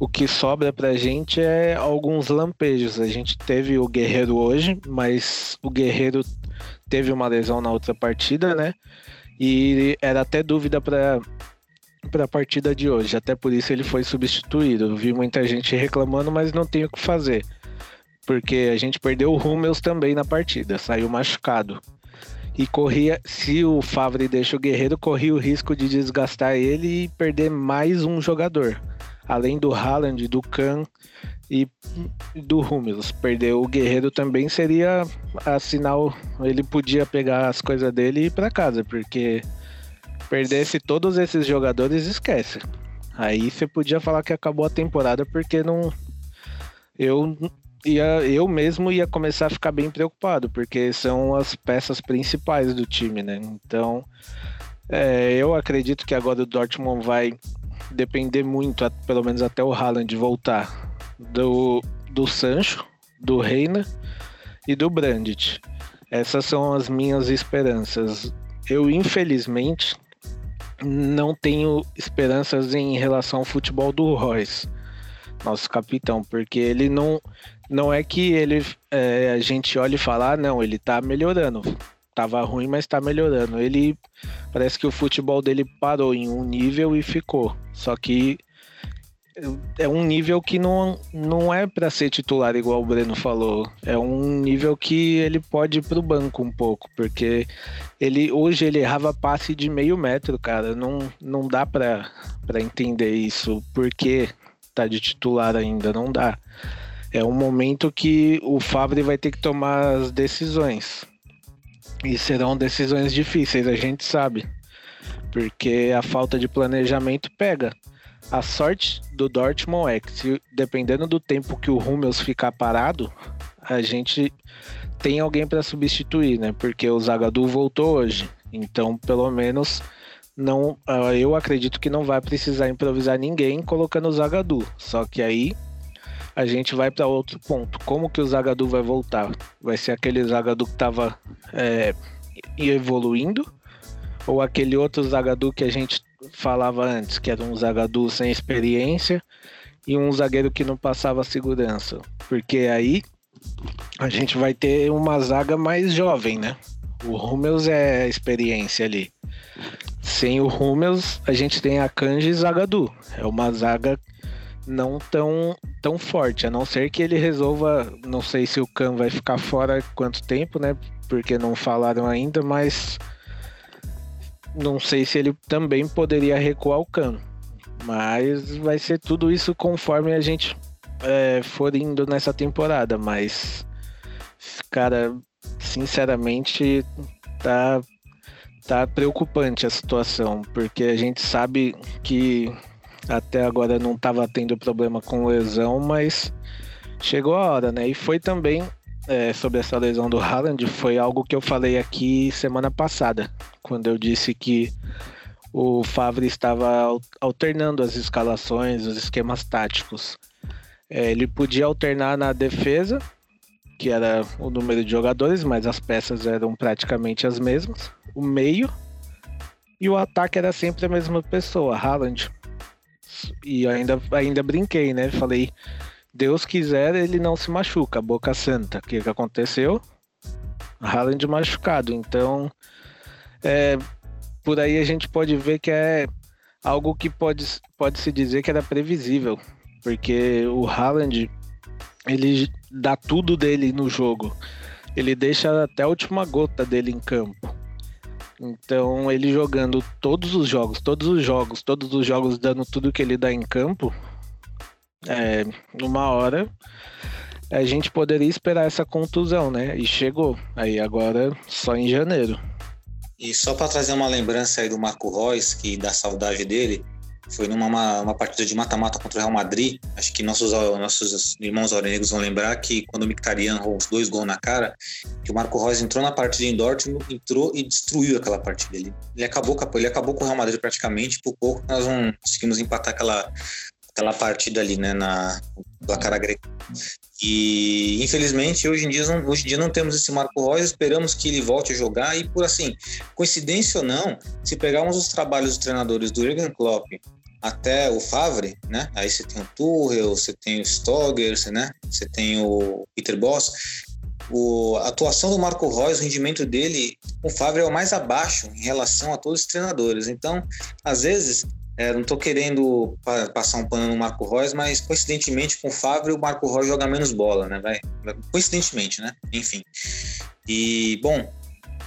o que sobra pra gente é alguns lampejos. A gente teve o Guerreiro hoje, mas o Guerreiro teve uma lesão na outra partida, né? E era até dúvida para para a partida de hoje, até por isso ele foi substituído. Eu vi muita gente reclamando, mas não tem o que fazer porque a gente perdeu o Hummels também na partida, saiu machucado. E corria, se o Favre deixa o Guerreiro, corria o risco de desgastar ele e perder mais um jogador. Além do Haaland, do Kahn e do Hummels. Perder o Guerreiro também seria a sinal, ele podia pegar as coisas dele e ir para casa, porque perdesse todos esses jogadores, esquece. Aí você podia falar que acabou a temporada porque não eu ia, eu mesmo ia começar a ficar bem preocupado, porque são as peças principais do time, né? Então, é, eu acredito que agora o Dortmund vai depender muito, pelo menos até o Haaland voltar, do, do Sancho, do Reina e do Brandt. Essas são as minhas esperanças. Eu, infelizmente, não tenho esperanças em relação ao futebol do Royce, nosso capitão, porque ele não. Não é que ele é, a gente olha e fala, ah, não, ele tá melhorando. Tava ruim, mas tá melhorando. Ele parece que o futebol dele parou em um nível e ficou. Só que é um nível que não, não é para ser titular, igual o Breno falou. É um nível que ele pode ir pro banco um pouco, porque ele hoje ele errava passe de meio metro, cara. Não, não dá para entender isso. Porque tá de titular ainda, não dá. É um momento que o Fabre vai ter que tomar as decisões. E serão decisões difíceis, a gente sabe. Porque a falta de planejamento pega. A sorte do Dortmund é que, se, dependendo do tempo que o Hummels ficar parado, a gente tem alguém para substituir, né? Porque o Zagadou voltou hoje. Então, pelo menos, não, eu acredito que não vai precisar improvisar ninguém colocando o Zagadou. Só que aí a gente vai para outro ponto. Como que o Zagadou vai voltar? Vai ser aquele Zagadou que estava é, evoluindo? Ou aquele outro Zagadou que a gente falava antes, que era um zagador sem experiência e um zagueiro que não passava segurança. Porque aí a gente vai ter uma zaga mais jovem, né? O Hummels é experiência ali. Sem o Hummels, a gente tem a Kanji e Zagadu. É uma zaga não tão, tão forte, a não ser que ele resolva. Não sei se o Khan vai ficar fora quanto tempo, né? Porque não falaram ainda, mas não sei se ele também poderia recuar o cano. Mas vai ser tudo isso conforme a gente é, for indo nessa temporada. Mas, cara, sinceramente, tá, tá preocupante a situação. Porque a gente sabe que até agora não estava tendo problema com lesão, mas chegou a hora, né? E foi também é, sobre essa lesão do Haaland foi algo que eu falei aqui semana passada, quando eu disse que o Favre estava alternando as escalações, os esquemas táticos. É, ele podia alternar na defesa, que era o número de jogadores, mas as peças eram praticamente as mesmas. O meio e o ataque era sempre a mesma pessoa, Haaland. E ainda, ainda brinquei, né? Falei, Deus quiser, ele não se machuca, boca santa. O que, que aconteceu? Haaland machucado. Então, é, por aí a gente pode ver que é algo que pode, pode se dizer que era previsível. Porque o Haaland, ele dá tudo dele no jogo. Ele deixa até a última gota dele em campo. Então, ele jogando todos os jogos, todos os jogos, todos os jogos dando tudo que ele dá em campo, é, numa hora a gente poderia esperar essa contusão, né? E chegou. Aí agora só em janeiro. E só para trazer uma lembrança aí do Marco Reus, que da saudade dele, foi numa uma, uma partida de mata-mata contra o Real Madrid. Acho que nossos, nossos irmãos aurinegros vão lembrar que quando o Mkhitaryan errou os dois gols na cara, que o Marco Reus entrou na partida em Dortmund, entrou e destruiu aquela partida. Ele, ele, acabou, ele acabou com o Real Madrid praticamente, por pouco nós não conseguimos empatar aquela aquela partida ali, né, na placar agregado. E infelizmente hoje em dia não, hoje em dia não temos esse Marco Reus, esperamos que ele volte a jogar e por assim, coincidência ou não, se pegarmos os trabalhos dos treinadores do Jürgen Klopp até o Favre, né? Aí você tem o Tuchel, você tem o Stogger, você, né? Você tem o Peter Boss. O, a atuação do Marco Reus, o rendimento dele, o Favre é o mais abaixo em relação a todos os treinadores. Então, às vezes, é, não estou querendo pa passar um pano no Marco Reus, mas coincidentemente com o Fábio, o Marco Reus joga menos bola, né? Vai, coincidentemente, né? Enfim. E, bom,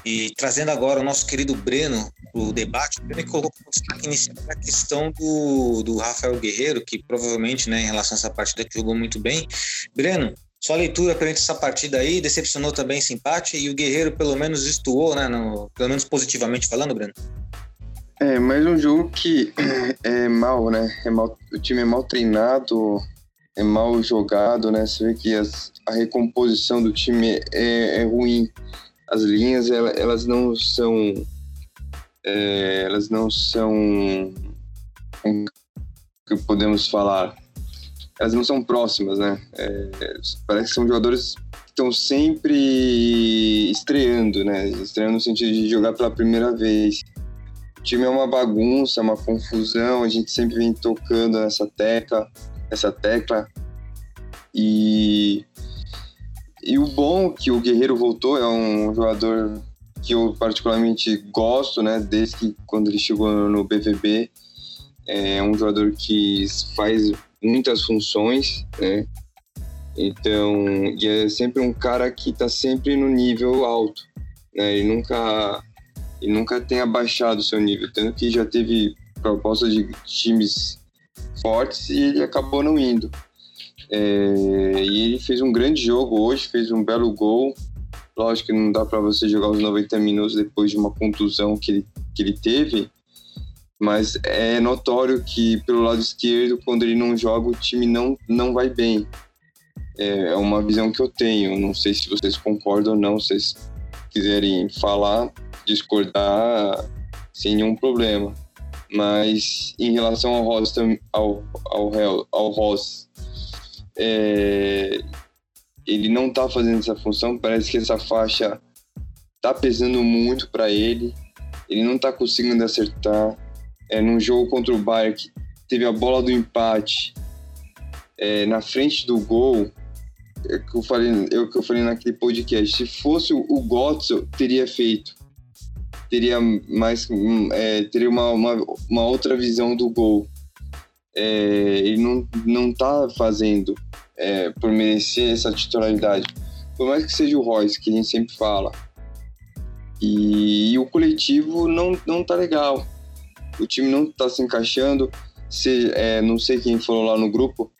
e trazendo agora o nosso querido Breno o debate, o Breno colocou a questão do, do Rafael Guerreiro, que provavelmente, né, em relação a essa partida que jogou muito bem. Breno, sua leitura perante essa partida aí, decepcionou também esse empate e o Guerreiro pelo menos estuou, né, no, pelo menos positivamente falando, Breno? É, mais um jogo que é mal, né? É mal, o time é mal treinado, é mal jogado, né? Você vê que as, a recomposição do time é, é ruim. As linhas elas, não são é, elas não são que podemos falar elas não são próximas, né? É, parece que são jogadores que estão sempre estreando, né? Estreando no sentido de jogar pela primeira vez. O time é uma bagunça, uma confusão, a gente sempre vem tocando nessa tecla, essa tecla. E, e o bom que o Guerreiro voltou é um jogador que eu particularmente gosto, né? Desde que quando ele chegou no BVB, é um jogador que faz muitas funções, né? Então, e é sempre um cara que está sempre no nível alto, né? Ele nunca, ele nunca tem abaixado o seu nível, tanto que já teve proposta de times fortes e ele acabou não indo. É, e ele fez um grande jogo hoje, fez um belo gol. Lógico que não dá para você jogar os 90 minutos depois de uma contusão que ele, que ele teve, mas é notório que pelo lado esquerdo, quando ele não joga, o time não, não vai bem. É, é uma visão que eu tenho. Não sei se vocês concordam ou não. Se vocês quiserem falar, discordar, sem nenhum problema. Mas em relação ao Ross, ao, ao, ao Ross é, ele não está fazendo essa função. Parece que essa faixa está pesando muito para ele. Ele não está conseguindo acertar é, num jogo contra o Bayern que teve a bola do empate é, na frente do gol, é que eu falei, eu que eu falei naquele podcast, se fosse o, Gotzo, teria feito. Teria mais é, teria uma, uma, uma, outra visão do gol. É, ele não, não tá fazendo é, por merecer essa titularidade. Por mais que seja o Royce, que a gente sempre fala. E, e o coletivo não, não tá legal o time não está se encaixando. Se, é, não sei quem falou lá no grupo,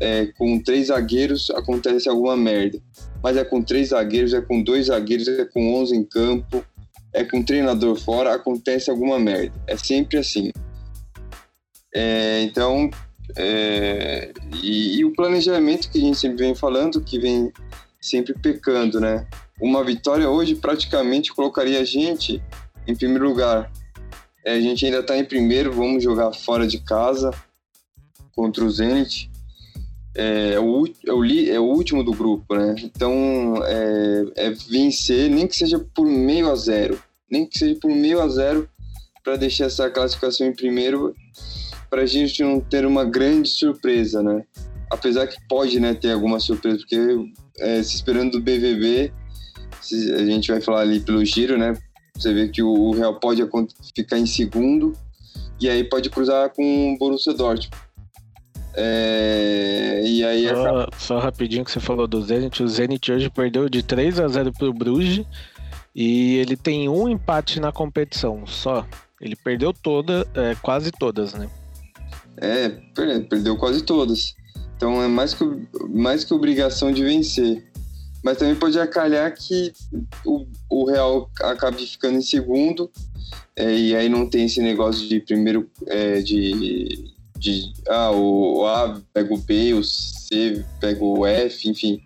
é, com três zagueiros acontece alguma merda. Mas é com três zagueiros, é com dois zagueiros, é com onze em campo, é com treinador fora, acontece alguma merda. É sempre assim. É, então, é, e, e, o planejamento que a gente sempre vem falando, que vem sempre pecando, né? Uma vitória hoje praticamente colocaria a gente em primeiro lugar é, a gente ainda está em primeiro, vamos jogar fora de casa contra o Zenit. É, é, o, é, o, é o último do grupo, né? Então é, é vencer, nem que seja por meio a zero, nem que seja por meio a zero, para deixar essa classificação em primeiro, para a gente não ter uma grande surpresa, né? Apesar que pode né, ter alguma surpresa, porque é, se esperando do BVB, a gente vai falar ali pelo giro, né? Você vê que o Real pode ficar em segundo e aí pode cruzar com o Borussia Dortmund. É, e aí só, só, rapidinho que você falou do Zenit, o Zenit hoje perdeu de 3 a 0 pro Bruges e ele tem um empate na competição só. Ele perdeu toda, é, quase todas, né? É, perdeu quase todas. Então é mais que, mais que obrigação de vencer. Mas também pode acalhar que o, o Real acabe ficando em segundo, é, e aí não tem esse negócio de primeiro é, de, de ah, o, A pega o B, o C pega o F, enfim.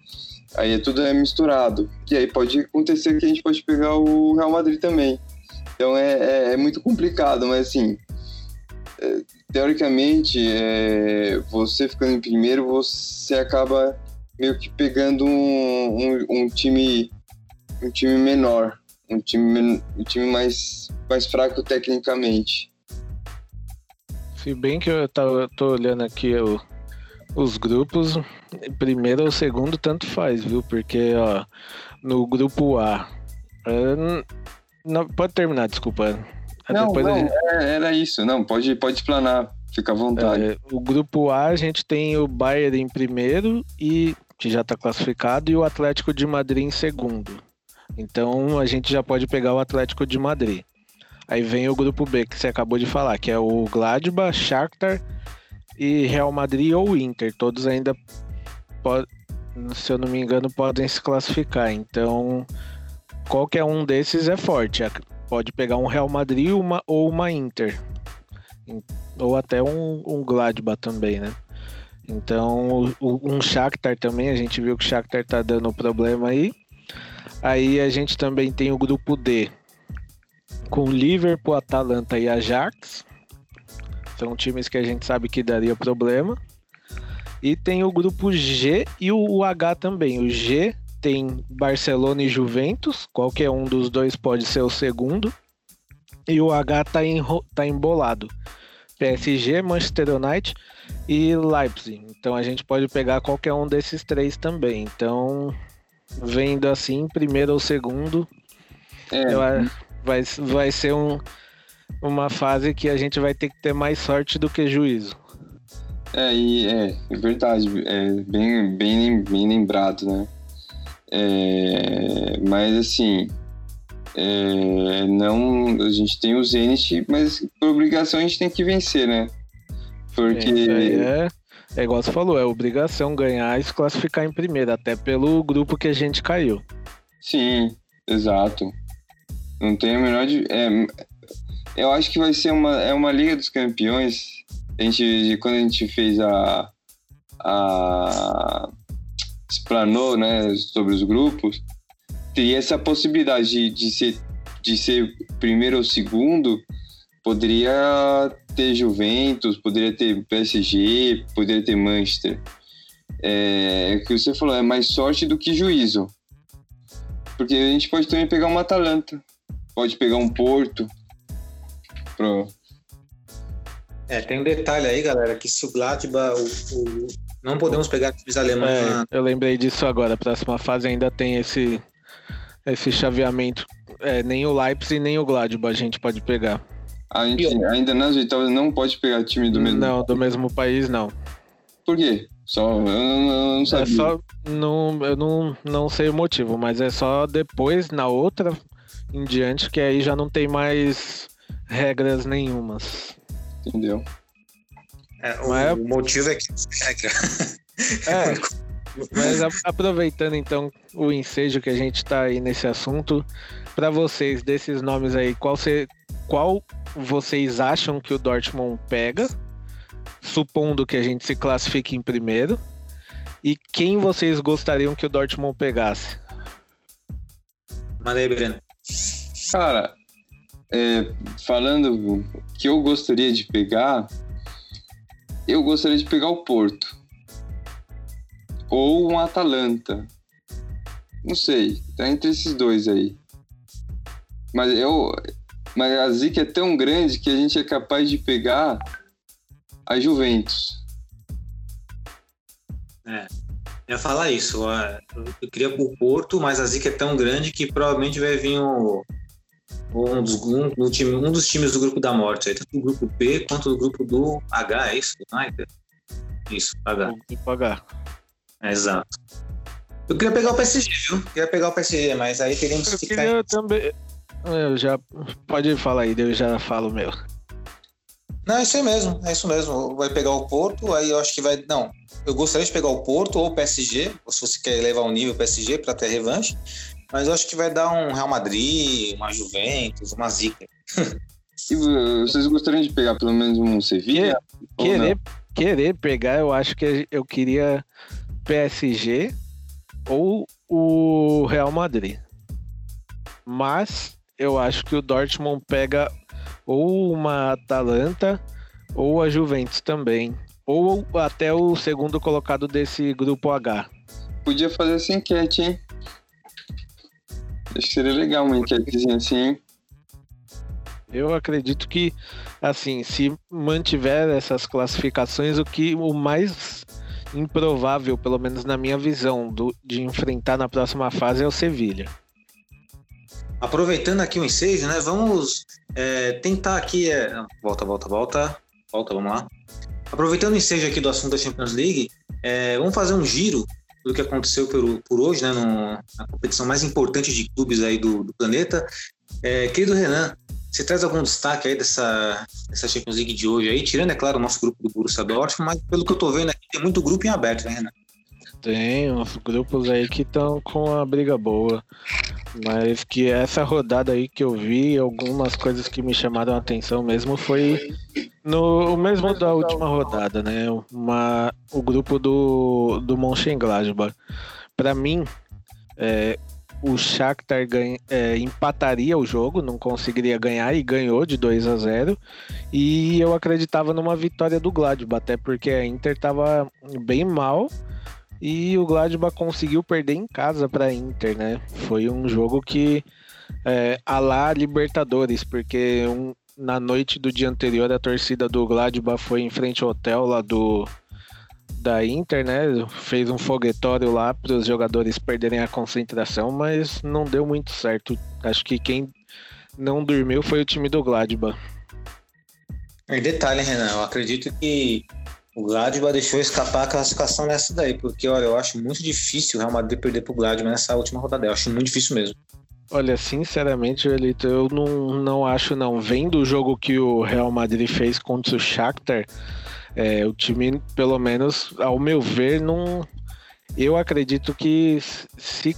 Aí é tudo é misturado. E aí pode acontecer que a gente pode pegar o Real Madrid também. Então é, é, é muito complicado, mas assim, é, teoricamente, é, você ficando em primeiro, você acaba meio que pegando um, um, um time um time menor, um time, um time mais, mais fraco tecnicamente. Se bem que eu tô, tô olhando aqui os grupos, primeiro ou segundo tanto faz, viu? Porque ó, no grupo A. É, não, pode terminar, desculpa. Não, Depois não gente... é, era isso. Não, pode, pode explanar. Fica à vontade. É, o grupo A a gente tem o Bayern em primeiro e que já está classificado e o Atlético de Madrid em segundo. Então a gente já pode pegar o Atlético de Madrid. Aí vem o grupo B que você acabou de falar, que é o Gladbach, Shakhtar e Real Madrid ou Inter. Todos ainda se eu não me engano, podem se classificar. Então qualquer um desses é forte. Pode pegar um Real Madrid uma, ou uma Inter ou até um, um Gladbach também, né? Então, um Shakhtar também, a gente viu que o Shakhtar tá dando problema aí. Aí a gente também tem o grupo D, com Liverpool, Atalanta e Ajax. São times que a gente sabe que daria problema. E tem o grupo G e o H também. O G tem Barcelona e Juventus, qualquer um dos dois pode ser o segundo. E o H tá, enro- tá embolado. PSG, Manchester United e Leipzig. Então a gente pode pegar qualquer um desses três também. Então, vendo assim, primeiro ou segundo, É, eu vai, vai ser um, uma fase que a gente vai ter que ter mais sorte do que juízo. É, e é, é verdade, é bem, bem, bem lembrado, né? É, mas assim, é, não, a gente tem o Zenit, mas por obrigação a gente tem que vencer, né? Porque aí é, é igual você falou, é obrigação ganhar e se classificar em primeiro, até pelo grupo que a gente caiu. sim, exato. Não tem a menor de, é, eu acho que vai ser uma, é uma Liga dos Campeões. A gente, quando a gente fez a, a explanou, né, sobre os grupos, teria essa possibilidade de, de ser de ser primeiro ou segundo, poderia ter Juventus, poderia ter PSG, poderia ter Manchester. É, é o que você falou, é mais sorte do que juízo. Porque a gente pode também pegar uma Atalanta, pode pegar um Porto. Pro... É, tem um detalhe aí, galera, que se o Gladbach, o, o- não podemos pegar times alemães É, na- eu lembrei disso agora. A próxima fase ainda tem esse, esse chaveamento. É, nem o Leipzig nem o Gladbach a gente pode pegar. A gente ainda nas oitavas não pode pegar time do mesmo. Não, do mesmo país não. Por quê? Só eu não, eu não É sabia. só. Não, eu não, não sei o motivo, mas é só depois, na outra em diante, que aí já não tem mais regras nenhumas. Entendeu? É, o, Mas é- o motivo é que regra. É, mas aproveitando então o ensejo que a gente tá aí nesse assunto, para vocês, desses nomes aí, qual, cê- qual vocês acham que o Dortmund pega? Supondo que a gente se classifique em primeiro. E quem vocês gostariam que o Dortmund pegasse? Manda aí, Breno. Cara, é, falando que eu gostaria de pegar, eu gostaria de pegar o Porto. Ou um Atalanta. Não sei, tá entre esses dois aí. Mas eu. Mas a zica é tão grande que a gente é capaz de pegar a Juventus. É. Eu ia falar isso. Eu queria o Porto, mas a zica é tão grande que provavelmente vai vir o, um, dos, um, do time- um dos times do grupo da morte, aí, tanto do grupo B quanto do grupo do H, é isso? United? Isso, H. Vou pagar. É, exato. Eu queria pegar o PSG, viu? Eu queria pegar o PSG, mas aí teríamos Eu que ficar. queria também. Eu já. Pode falar aí, eu já falo o meu. Não, é isso aí mesmo, é isso mesmo. Vai pegar o Porto, aí eu acho que vai. Não, eu gostaria de pegar o Porto ou o PSG, ou se você quer levar o nível PSG para ter revanche, mas eu acho que vai dar um Real Madrid, uma Juventus, uma Zica. E uh, vocês gostariam de pegar pelo menos um Sevilla? Querer, querer pegar, eu acho que eu queria PSG ou o Real Madrid. Mas eu acho que o Dortmund pega ou uma Atalanta ou a Juventus também. Ou até o segundo colocado desse grupo H. Podia fazer essa enquete, hein? Acho que seria legal uma enquetezinha assim, hein? Eu acredito que, assim, se mantiver essas classificações, o que o mais improvável, pelo menos na minha visão, do- de enfrentar na próxima fase é o Sevilha. Aproveitando aqui o ensejo, né? Vamos é, tentar aqui. é, Volta, volta, volta. Volta, vamos lá. Aproveitando o ensejo aqui do assunto da Champions League, é, vamos fazer um giro do que aconteceu por, por hoje, né? na competição mais importante de clubes aí do, do planeta. É, querido Renan, você traz algum destaque aí dessa, dessa Champions League de hoje aí? Tirando, é claro, o nosso grupo do Borussia Dortmund, mas pelo que eu tô vendo aqui, tem muito grupo em aberto, né, Renan? Tem uns grupos aí que estão com a briga boa. Mas que essa rodada aí que eu vi, algumas coisas que me chamaram a atenção mesmo foi no o mesmo da última rodada, né? Uma, o grupo do, do Mönchengladbach. Para mim, é, o Shakhtar ganha, é, empataria o jogo, não conseguiria ganhar e ganhou de 2 a 0. E eu acreditava numa vitória do Gladbach, até porque a Inter estava bem mal e o Gladbach conseguiu perder em casa para a Inter, né? Foi um jogo que é, a lá Libertadores, porque um, na noite do dia anterior a torcida do Gladbach foi em frente ao hotel lá do da Inter, né? Fez um foguetório lá para os jogadores perderem a concentração, mas não deu muito certo. Acho que quem não dormiu foi o time do Gladbach. E detalhe, Renan, eu acredito que o Gladbach deixou escapar a classificação nessa daí, porque olha, eu acho muito difícil o Real Madrid perder pro Gladbach nessa última rodada. Eu acho muito difícil mesmo. Olha, sinceramente, Elito, eu não, não acho não. Vendo o jogo que o Real Madrid fez contra o Shakhtar, é, o time, pelo menos, ao meu ver, não. Eu acredito que se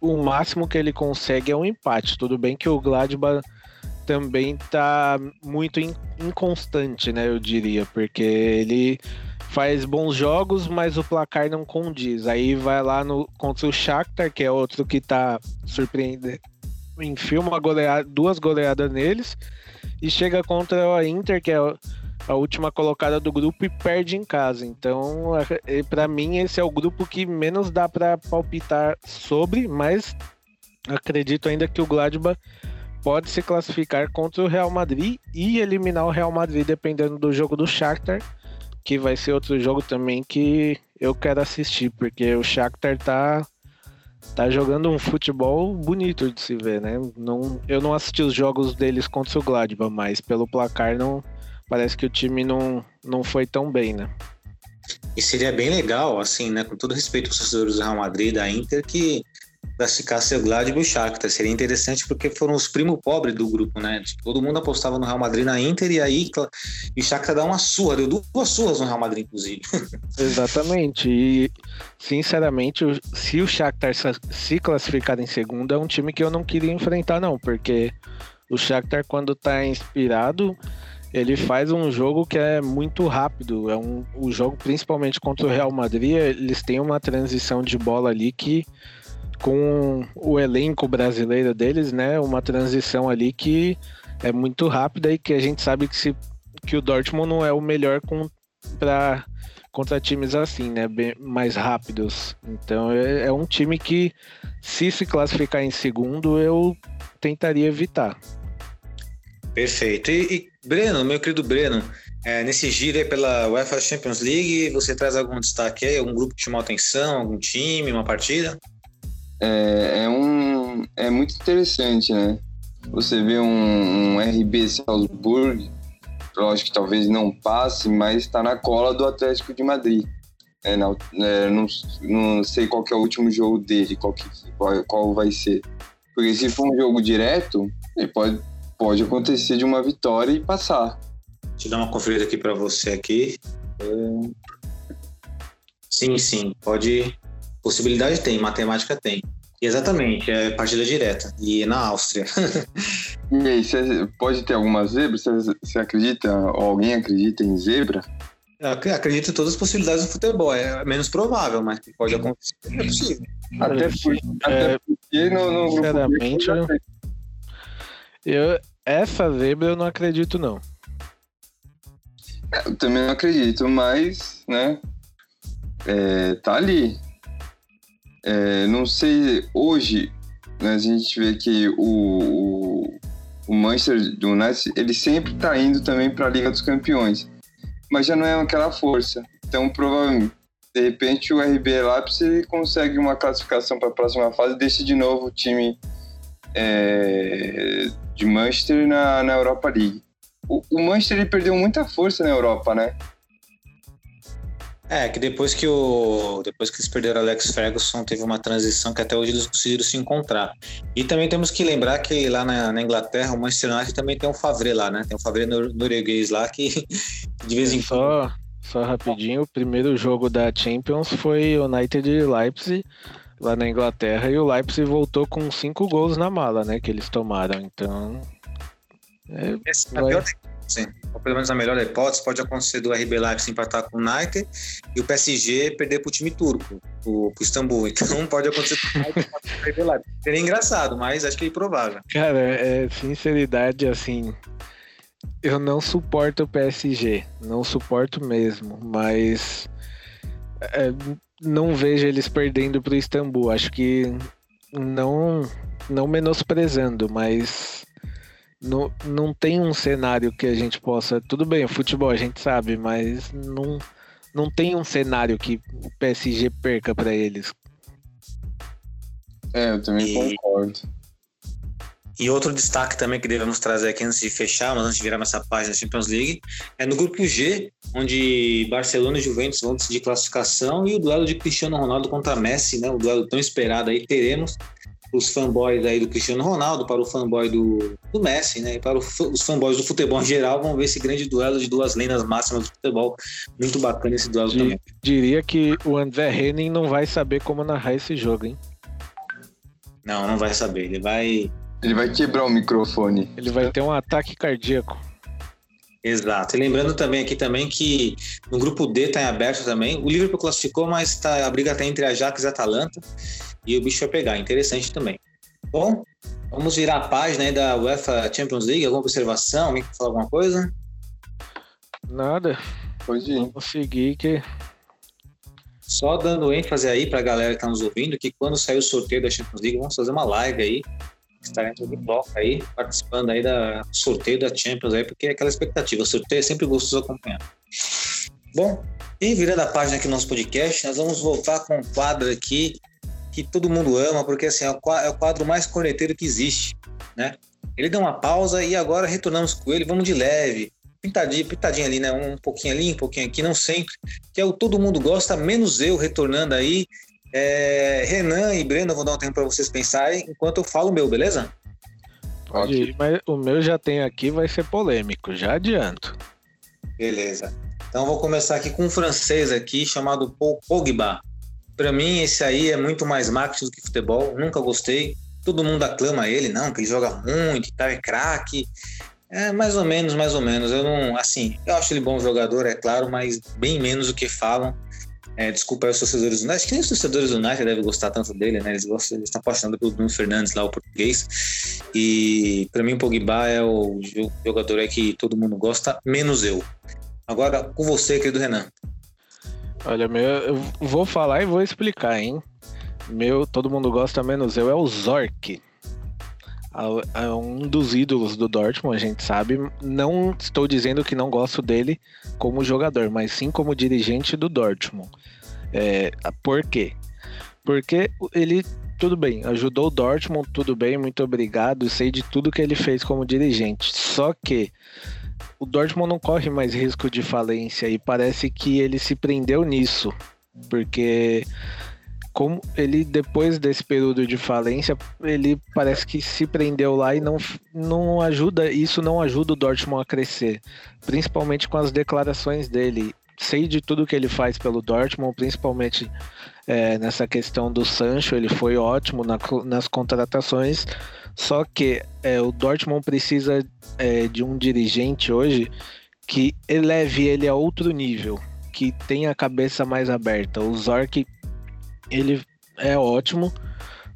o máximo que ele consegue é um empate. Tudo bem que o Gladbach também tá muito inconstante, né? Eu diria, porque ele faz bons jogos, mas o placar não condiz. Aí vai lá no contra o Shakhtar, que é outro que tá surpreendendo. Enfia uma goleada, duas goleadas neles e chega contra a Inter, que é a última colocada do grupo e perde em casa. Então, para mim esse é o grupo que menos dá para palpitar sobre, mas acredito ainda que o Gladbach pode se classificar contra o Real Madrid e eliminar o Real Madrid dependendo do jogo do Shakhtar, que vai ser outro jogo também que eu quero assistir, porque o Shakhtar tá tá jogando um futebol bonito de se ver, né? Não, eu não assisti os jogos deles contra o Gladbach, mas pelo placar não parece que o time não, não foi tão bem, né? E seria bem legal, assim, né? Com todo respeito aos torcedores do Real Madrid da Inter, que classificasse o Gladbach e o Shakhtar. Seria interessante porque foram os primos pobres do grupo, né? Todo mundo apostava no Real Madrid na Inter e aí e o Shakhtar dá uma surra, deu duas surras no Real Madrid, inclusive. Exatamente. E, sinceramente, se o Shakhtar se classificar em segundo, é um time que eu não queria enfrentar, não, porque o Shakhtar, quando tá inspirado, ele faz um jogo que é muito rápido. É um, o jogo, principalmente contra o Real Madrid, eles têm uma transição de bola ali que com o elenco brasileiro deles, né? Uma transição ali que é muito rápida e que a gente sabe que, se, que o Dortmund não é o melhor com, pra, contra times assim, né? Bem, mais rápidos. Então é, é um time que, se se classificar em segundo, eu tentaria evitar. Perfeito. E, e Breno, meu querido Breno, é, nesse giro aí pela UEFA Champions League, você traz algum destaque aí? Algum grupo que chamou atenção? Algum time, uma partida? É, é, um, é muito interessante, né? Você vê um, um RB Salzburg, lógico que talvez não passe, mas está na cola do Atlético de Madrid. É, não, é, não, não, sei qual é o último jogo dele, qual, que, qual, qual, vai ser. Porque se for um jogo direto, ele pode, pode acontecer de uma vitória e passar. Deixa eu dar uma conferida aqui para você aqui. É, sim, sim, pode, Possibilidade tem, matemática tem. Exatamente, é partida direta. E é na Áustria. e aí, você pode ter alguma zebra? Você, acredita, ou alguém acredita em zebra? Eu acredito em todas as possibilidades do futebol. É menos provável, mas pode acontecer. É possível. Até porque, até porque no, no Sinceramente, eu, eu, essa zebra eu não acredito, não. Eu também não acredito, mas, né? É, tá ali. É, não sei, hoje né, a gente vê que o, o, o Manchester United ele sempre está indo também para a Liga dos Campeões, mas já não é aquela força. Então, provavelmente, de repente, o RB Leipzig consegue uma classificação para a próxima fase deixa de novo o time é, de Manchester na, na Europa League. O, o Manchester ele perdeu muita força na Europa, né? É, que depois que o depois que eles perderam Alex Ferguson, teve uma transição que até hoje eles conseguiram se encontrar. E também temos que lembrar que lá na, na Inglaterra, o Manchester United também tem um Favre lá, né? Tem um Favre norueguês lá que de vez em quando. Só, só rapidinho, o primeiro jogo da Champions foi United Leipzig. lá na Inglaterra e o Leipzig voltou com cinco gols na mala, né? Que eles tomaram. Então. É, Esse, vai... pior, sim, ou pelo menos a melhor hipótese pode acontecer do RB Leipzig empatar com o United e o PSG perder para o time turco, o Istambul. Então pode acontecer com o RB Leipzig. Seria engraçado, mas acho que é improvável. Cara, é sinceridade assim. Eu não suporto o PSG, não suporto mesmo, mas é, não vejo eles perdendo para o Istambul. Acho que não, não menosprezando, mas não, não tem um cenário que a gente possa. Tudo bem, o futebol a gente sabe, mas não, não tem um cenário que o PSG perca para eles. É, eu também e... concordo. E outro destaque também que devemos trazer aqui antes de fechar, mas antes de virar nossa página da Champions League, é no grupo G, onde Barcelona e Juventus vão decidir classificação e o duelo de Cristiano Ronaldo contra Messi, né? O duelo tão esperado aí teremos os fanboys aí do Cristiano Ronaldo, para o fanboy do, do Messi, né? E para os fanboys do futebol em geral, vão ver esse grande duelo de duas lendas máximas do futebol. Muito bacana esse duelo D também. Diria que o André Henning não vai saber como narrar esse jogo, hein? Não, não vai saber. Ele vai ele vai quebrar o microfone. Ele vai ter um ataque cardíaco. Exato. E lembrando também aqui também que no grupo D está em aberto também. O Liverpool classificou, mas tá, a briga está entre a Ajax e a Atalanta. E o bicho vai pegar. Interessante também. Bom, vamos virar a página aí da UEFA Champions League. Alguma observação? Alguém quer falar alguma coisa? Nada. Pode ir. Vamos seguir que... Só dando ênfase aí para a galera que está nos ouvindo, que quando sair o sorteio da Champions League, vamos fazer uma live aí estaremos em bloco aí, participando aí da sorteio da Champions aí, porque é aquela expectativa. O sorteio é sempre gostoso acompanhar. Bom, e virando a página aqui do nosso podcast, nós vamos voltar com um quadro aqui que todo mundo ama, porque assim, é o quadro mais corneteiro que existe, né? Ele deu uma pausa e agora retornamos com ele, vamos de leve, pintadinho, pintadinho ali, né? Um pouquinho ali, um pouquinho aqui, não sempre, que é o todo mundo gosta, menos eu retornando aí é, Renan e Breno, vou dar um tempo para vocês pensarem enquanto eu falo o meu, beleza? Pode ir, mas o meu já tem aqui, vai ser polêmico, já adianto. Beleza. Então vou começar aqui com um francês aqui chamado Paul Pogba. Para mim esse aí é muito mais marketing do que futebol, nunca gostei. Todo mundo aclama ele, não, que ele joga muito, que é craque. É mais ou menos, mais ou menos. Eu não, assim, eu acho ele bom jogador, é claro, mas bem menos do que falam. É, desculpa os torcedores do United. Acho que nem os torcedores do United devem gostar tanto dele, né? Eles, gostam, eles estão apaixonados pelo Bruno Fernandes lá, o português. E para mim o Pogba é o jogador é que todo mundo gosta, menos eu. Agora com você, querido Renan. Olha, meu, eu vou falar e vou explicar, hein? Meu, todo mundo gosta, menos eu, é o Zork. É um dos ídolos do Dortmund, a gente sabe. Não estou dizendo que não gosto dele como jogador, mas sim como dirigente do Dortmund. É, por quê? Porque ele, tudo bem, ajudou o Dortmund, tudo bem, muito obrigado, sei de tudo que ele fez como dirigente. Só que o Dortmund não corre mais risco de falência e parece que ele se prendeu nisso, porque como ele depois desse período de falência, ele parece que se prendeu lá e não, não ajuda, isso não ajuda o Dortmund a crescer, principalmente com as declarações dele. Sei de tudo que ele faz pelo Dortmund, principalmente é, nessa questão do Sancho, ele foi ótimo na, nas contratações, só que é, o Dortmund precisa é, de um dirigente hoje que eleve ele a outro nível, que tenha a cabeça mais aberta. O Zork ele é ótimo.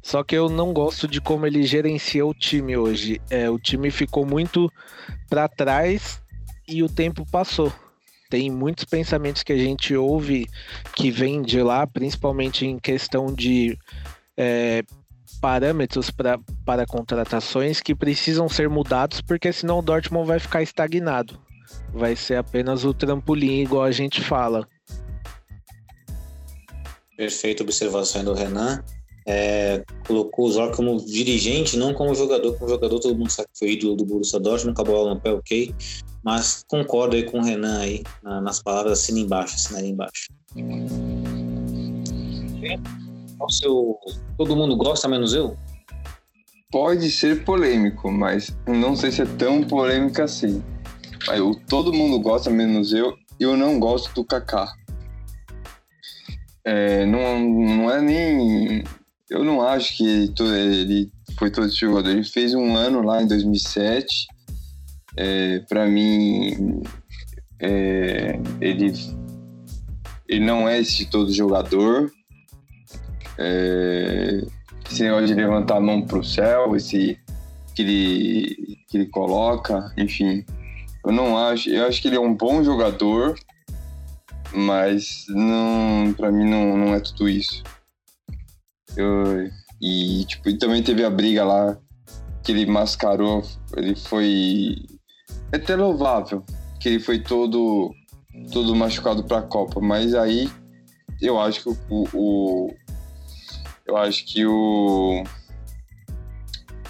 Só que eu não gosto de como ele gerencia o time hoje. É, o time ficou muito para trás e o tempo passou. Tem muitos pensamentos que a gente ouve que vêm de lá, principalmente em questão de é, parâmetros pra, para contratações que precisam ser mudados, porque senão o Dortmund vai ficar estagnado. Vai ser apenas o trampolim, igual a gente fala. Perfeita observação do Renan. É, colocou o Zor como dirigente, não como jogador. Como jogador, todo mundo sabe que foi ídolo do Borussia Dortmund, acabou no pé, ok. Mas concordo aí com o Renan aí, na, nas palavras assina embaixo, assina embaixo. Seu... Todo mundo gosta, menos eu? Pode ser polêmico, mas não sei se é tão polêmico assim. Mas todo mundo gosta, menos eu. Eu não gosto do Kaká é, não, não é nem eu não acho que ele, foi todo jogador. Ele fez um ano lá em 2007. É, para mim, é, ele, ele não é esse todo jogador. É, esse negócio de levantar a mão pro céu, esse que ele, que ele coloca, enfim. Eu não acho. Eu acho que ele é um bom jogador, mas não, para mim não, não é tudo isso. Eu- e, tipo, e também teve a briga lá que ele mascarou, ele foi é até louvável que ele foi todo todo machucado para a Copa, mas aí eu acho que o, o- eu acho que o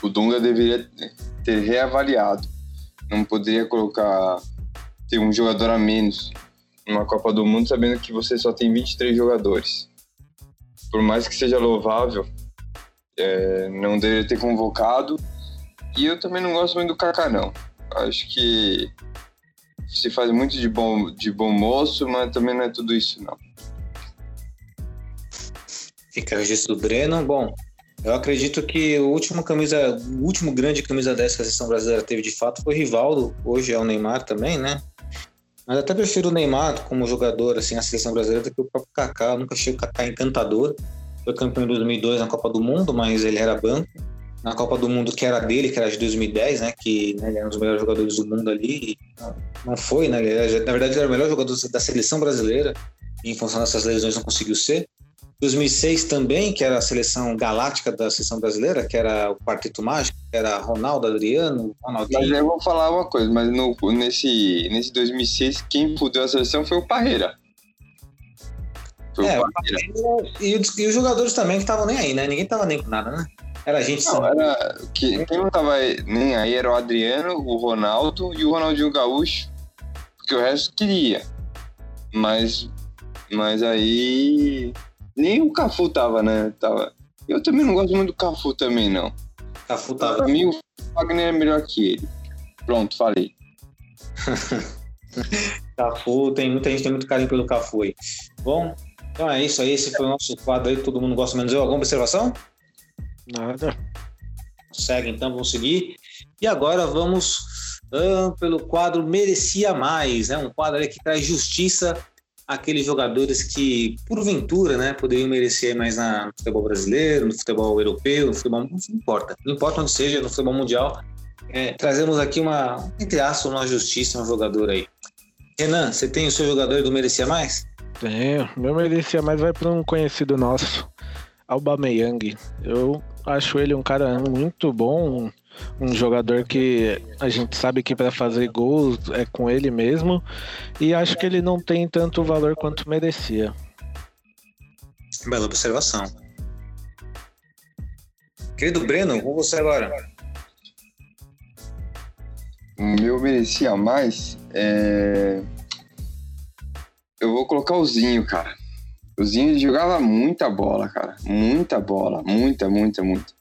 o Dunga deveria ter reavaliado. Não poderia colocar ter um jogador a menos numa Copa do Mundo sabendo que você só tem 23 jogadores. Por mais que seja louvável, é, não deveria ter convocado. E eu também não gosto muito do Kaká, não. Acho que se faz muito de bom, de bom moço, mas também não é tudo isso, não. Fica o registro do Breno. Bom, eu acredito que o último camisa, o último grande camisa 10 que a seleção brasileira teve de fato foi Rivaldo. Hoje é o Neymar também, né? Mas até prefiro o Neymar como jogador assim na seleção brasileira do que o próprio Kaká. Eu nunca achei o Kaká encantador. Foi campeão em 2002 na Copa do Mundo, mas ele era banco. Na Copa do Mundo que era dele, que era de 2010, né? Que né, ele era um dos melhores jogadores do mundo ali. Não- foi, né? Era- na verdade, ele era o melhor jogador da seleção brasileira. E em função dessas lesões não conseguiu ser. 2006 também, que era a seleção galáctica da seleção brasileira, que era o Quarteto Mágico, que era Ronaldo, Adriano, Mas Ronaldinho. eu vou falar uma coisa, mas no, nesse, nesse 2006, quem fudeu a seleção foi o Parreira. Foi É, o Parreira. E, os- e os jogadores também que estavam nem aí, né? Ninguém tava nem com nada, né? Era a gente. Não, era, que, quem não tava nem aí era o Adriano, o Ronaldo e o Ronaldinho Gaúcho, porque o resto queria. Mas, mas aí nem o Cafu tava, né? Tava. Eu também não gosto muito do Cafu também, não. Cafu Pra tava. mim o Wagner é melhor que ele. Pronto, falei. Cafu, tem muita gente tem muito carinho pelo Cafu aí. Bom, então é isso aí. Esse foi o nosso quadro aí. Todo mundo gosta menos eu. Alguma observação? Nada. Segue então, vamos seguir. E agora vamos ah, pelo quadro Merecia Mais, né? Um quadro aí que traz justiça àqueles jogadores que, porventura, né, poderiam merecer mais na, no futebol brasileiro, no futebol europeu, no futebol. Não importa. Não importa onde seja, no futebol mundial. É, trazemos aqui uma, entre aspas, uma justiça um jogador aí. Renan, você tem o seu jogador do Merecia Mais? Tenho. Meu merecia mais vai para um conhecido nosso, Aubameyang. Eu acho ele um cara muito bom, um, jogador que a gente sabe que para fazer gols é com ele mesmo, e acho que ele não tem tanto valor quanto merecia. Bela observação. Querido Breno, com você agora. O meu merecia mais. É... Eu vou colocar o Zinho, cara. O Zinho jogava muita bola, cara. Muita bola. Muita, muita, muita.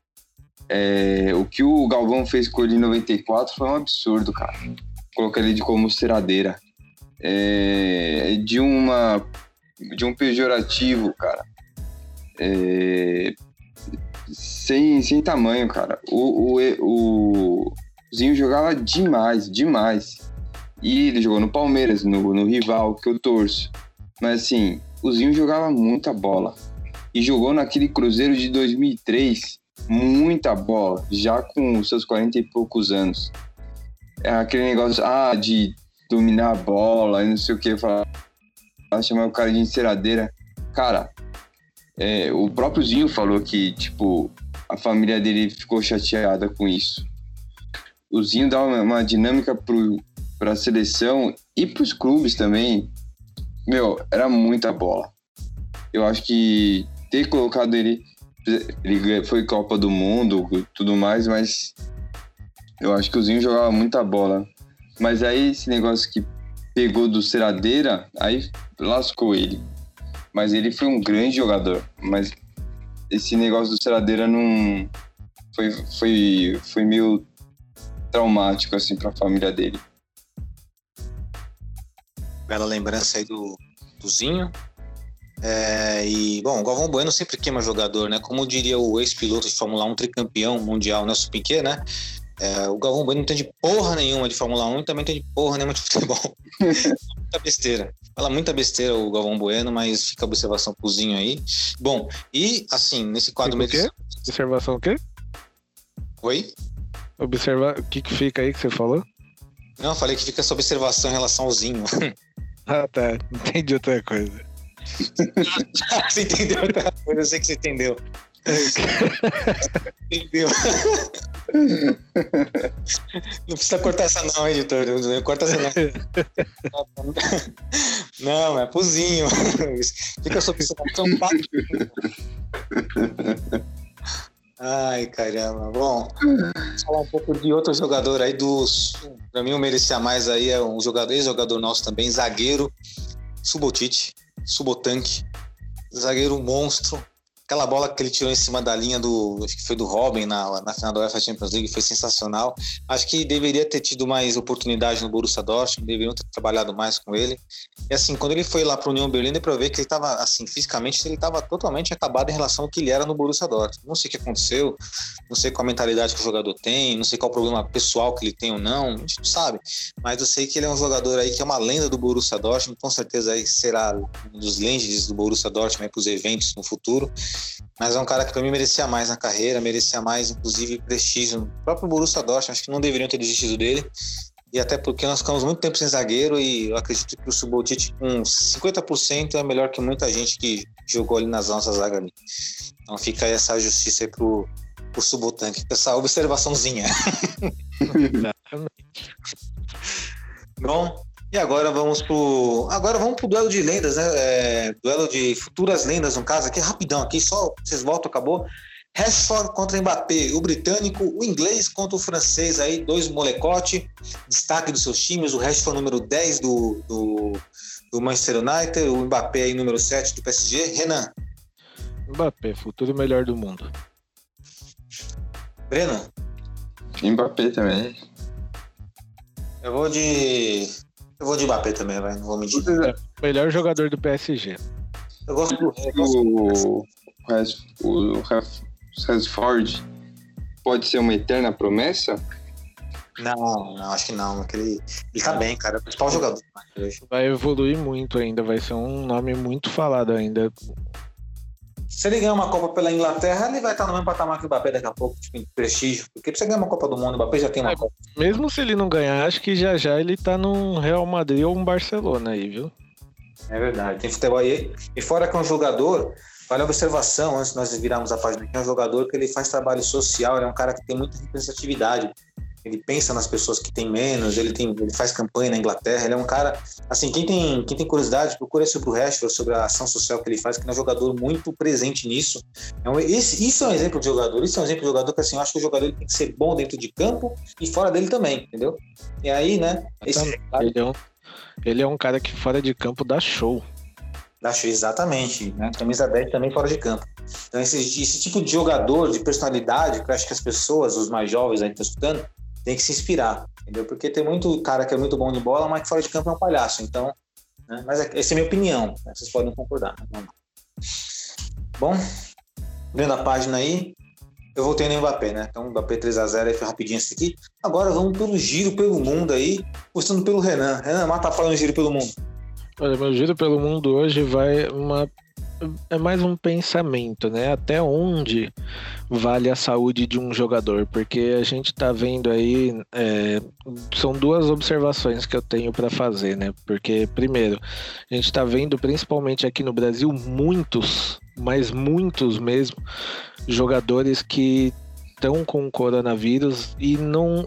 É, O que o Galvão fez com ele em 94 foi um absurdo, cara. Colocar ele de como ceradeira. É... De uma. De um pejorativo, cara. É... Sem, sem tamanho, cara. O, o, o, o Zinho jogava demais, demais. E ele jogou no Palmeiras, no, no rival que eu torço. Mas assim, o Zinho jogava muita bola. E jogou naquele Cruzeiro de 2003 muita bola, já com seus 40 e poucos anos. É aquele negócio ah, de dominar a bola e não sei o que, falar, chamar o cara de enceradeira. Cara, é, o próprio Zinho falou que, tipo, a família dele ficou chateada com isso o Zinho dá uma, uma dinâmica para a seleção e para os clubes também. Meu, era muita bola. Eu acho que ter colocado ele, ele foi Copa do Mundo, tudo mais, mas eu acho que o Zinho jogava muita bola. Mas aí esse negócio que pegou do Ceradeira, aí lascou ele. Mas ele foi um grande jogador. Mas esse negócio do Ceradeira não foi, foi, foi meio traumático assim para a família dele. Bela lembrança aí do, do Zinho. É, e, bom, o Galvão Bueno sempre queima jogador, né? Como diria o ex-piloto de Fórmula 1, tricampeão mundial, Nelson Piquet, né? É, o Galvão Bueno não tem de porra nenhuma de Fórmula 1 e também tem de porra nenhuma de futebol. muita besteira. Fala muita besteira o Galvão Bueno, mas fica a observação cozinho aí. Bom, e assim, nesse quadro... Fica o quê? Observação o quê? Oi? Observar o que, que fica aí que você falou? Não, eu falei que fica essa observação em relação ao Zinho. ah, tá. Entendi outra coisa. você entendeu outra coisa, eu sei que você entendeu. entendeu? Não precisa cortar essa não, editor. Corta essa não. Não, é puzinho. Fica sob observação Ai, caramba. Bom, vamos falar um pouco de outro jogador aí dos. Pra mim, o merecia mais aí é um jogador, ex-jogador nosso também, zagueiro, Subotite, Subotanque, zagueiro monstro, Aquela bola que ele tirou em cima da linha do. Acho que foi do Robin na, na final da UEFA Champions League, foi sensacional. Acho que deveria ter tido mais oportunidade no Borussia Dortmund, deveriam ter trabalhado mais com ele. E assim, quando ele foi lá para o União Berlim, para ver que ele estava, assim, fisicamente, ele estava totalmente acabado em relação ao que ele era no Borussia Dortmund. Não sei o que aconteceu, não sei qual mentalidade que o jogador tem, não sei qual problema pessoal que ele tem ou não, a gente não sabe. Mas eu sei que ele é um jogador aí que é uma lenda do Borussia Dortmund, com certeza aí será um dos lendes do Borussia Dortmund para os eventos no futuro. Mas é um cara que para mim merecia mais na carreira, merecia mais, inclusive, prestígio. O próprio Borussia Dortmund, acho que não deveriam ter desistido dele. E até porque nós ficamos muito tempo sem zagueiro e eu acredito que o Subotic com 50% é melhor que muita gente que jogou ali nas nossas zagas ali. Então fica aí essa justiça aí pro, pro Subotanque. Essa observaçãozinha. Bom, e agora vamos pro. Agora vamos pro duelo de lendas, né? É, duelo de futuras lendas, no caso, aqui rapidão, aqui só vocês voltam, acabou. Rashford contra Mbappé, o britânico, o inglês contra o francês aí, dois molecote, destaque dos seus times, o Rashford número 10 do, do, do Manchester United, o Mbappé aí número 7 do PSG. Renan. Mbappé, futuro melhor do mundo. Breno. Mbappé também. Eu vou de eu vou de Mbappé também, vai. Não vou mentir. É, melhor jogador do PSG. Eu gosto do. O, o Rashford pode ser uma eterna promessa? Não, não, acho que não. Ele, ele tá bem, cara. É o principal jogador. Vai evoluir muito ainda, vai ser um nome muito falado ainda. Se ele ganhar uma Copa pela Inglaterra, ele vai estar no mesmo patamar que o Mbappé daqui a pouco, tipo, em prestígio. Porque pra você ganhar uma Copa do Mundo, o Mbappé já tem uma é, Copa. Mesmo se ele não ganhar, acho que já já ele tá num Real Madrid ou um Barcelona aí, viu? É verdade, tem futebol aí. E fora que é um jogador, vale a observação, antes de nós virarmos a página aqui, é um jogador que ele faz trabalho social, ele é um cara que tem muita representatividade ele pensa nas pessoas que têm menos, ele, tem, ele faz campanha na Inglaterra, ele é um cara, assim, quem tem, quem tem curiosidade, procura sobre o Rashford, sobre a ação social que ele faz, que ele é um jogador muito presente nisso. É um, esse, isso é um exemplo de jogador, isso é um exemplo de jogador que, assim, eu acho que o jogador tem que ser bom dentro de campo e fora dele também, entendeu? E aí, né, esse ele, é um, ele é um cara que fora de campo dá show. Dá show, exatamente, né, camisa 10 também fora de campo. Então, esse, esse tipo de jogador, de personalidade, que eu acho que as pessoas, os mais jovens aí que estão escutando, tem que se inspirar, entendeu? Porque tem muito cara que é muito bom de bola, mas que fora de campo é um palhaço. Então, né? mas é, essa é a minha opinião. Né? Vocês podem concordar. Bom, vendo a página aí, eu voltei no Mbappé, né? Então, Mbappé 3x0 aí foi rapidinho esse aqui. Agora vamos pelo giro pelo mundo aí, postando pelo Renan. Renan, mata a no giro pelo mundo. Olha, meu giro pelo mundo hoje vai uma é mais um pensamento, né? Até onde vale a saúde de um jogador? Porque a gente tá vendo aí, é, são duas observações que eu tenho para fazer, né? Porque, primeiro, a gente tá vendo, principalmente aqui no Brasil, muitos, mas muitos mesmo, jogadores que estão com coronavírus e não.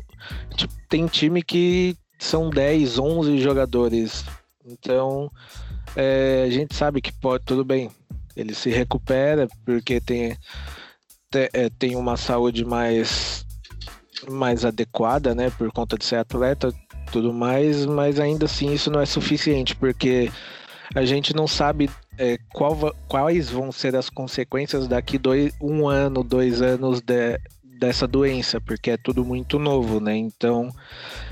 Tipo, tem time que são 10, 11 jogadores. Então, é, a gente sabe que pode, tudo bem, ele se recupera porque tem, é, tem uma saúde mais, mais adequada, né? Por conta de ser atleta tudo mais, mas ainda assim isso não é suficiente, porque a gente não sabe é, qual, quais vão ser as consequências daqui dois, um ano, dois anos de, dessa doença, porque é tudo muito novo, né? Então,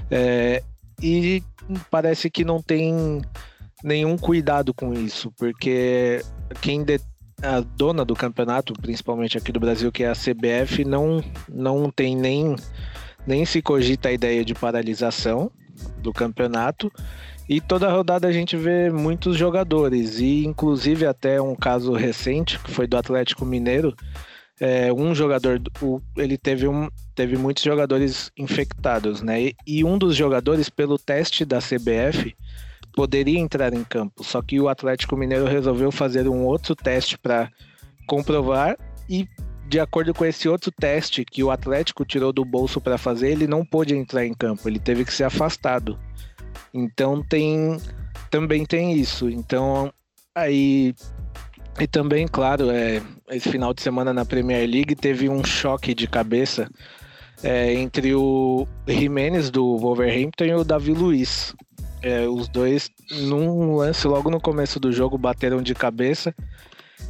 é, e parece que não tem nenhum cuidado com isso, porque quem de, a dona do campeonato, principalmente aqui do Brasil, que é a CBF, não, não tem nem, nem se cogita a ideia de paralisação do campeonato. E toda rodada a gente vê muitos jogadores, e inclusive até um caso recente, que foi do Atlético Mineiro, é, um jogador, ele teve, um, teve muitos jogadores infectados, né? E, e um dos jogadores, pelo teste da CBF, poderia entrar em campo. Só que o Atlético Mineiro resolveu fazer um outro teste para comprovar e de acordo com esse outro teste que o Atlético tirou do bolso para fazer, ele não pôde entrar em campo, ele teve que ser afastado. Então tem também tem isso. Então aí e também, claro, é, esse final de semana na Premier League teve um choque de cabeça é, entre o Jimenez do Wolverhampton e o Davi Luiz. É, os dois, num lance logo no começo do jogo, bateram de cabeça.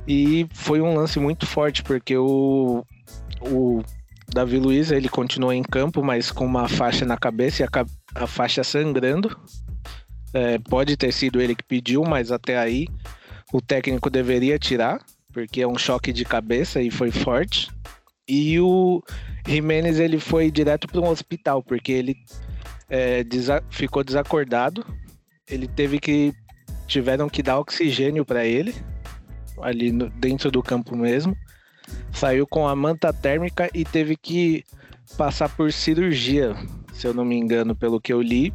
E foi um lance muito forte, porque o, o Davi Luiz ele continuou em campo, mas com uma faixa na cabeça e a, a faixa sangrando. É, pode ter sido ele que pediu, mas até aí o técnico deveria tirar, porque é um choque de cabeça e foi forte. E o Jimenez ele foi direto para um hospital, porque ele é, desa ficou desacordado. Ele teve que. Tiveram que dar oxigênio para ele, ali no, dentro do campo mesmo. Saiu com a manta térmica e teve que passar por cirurgia, se eu não me engano, pelo que eu li,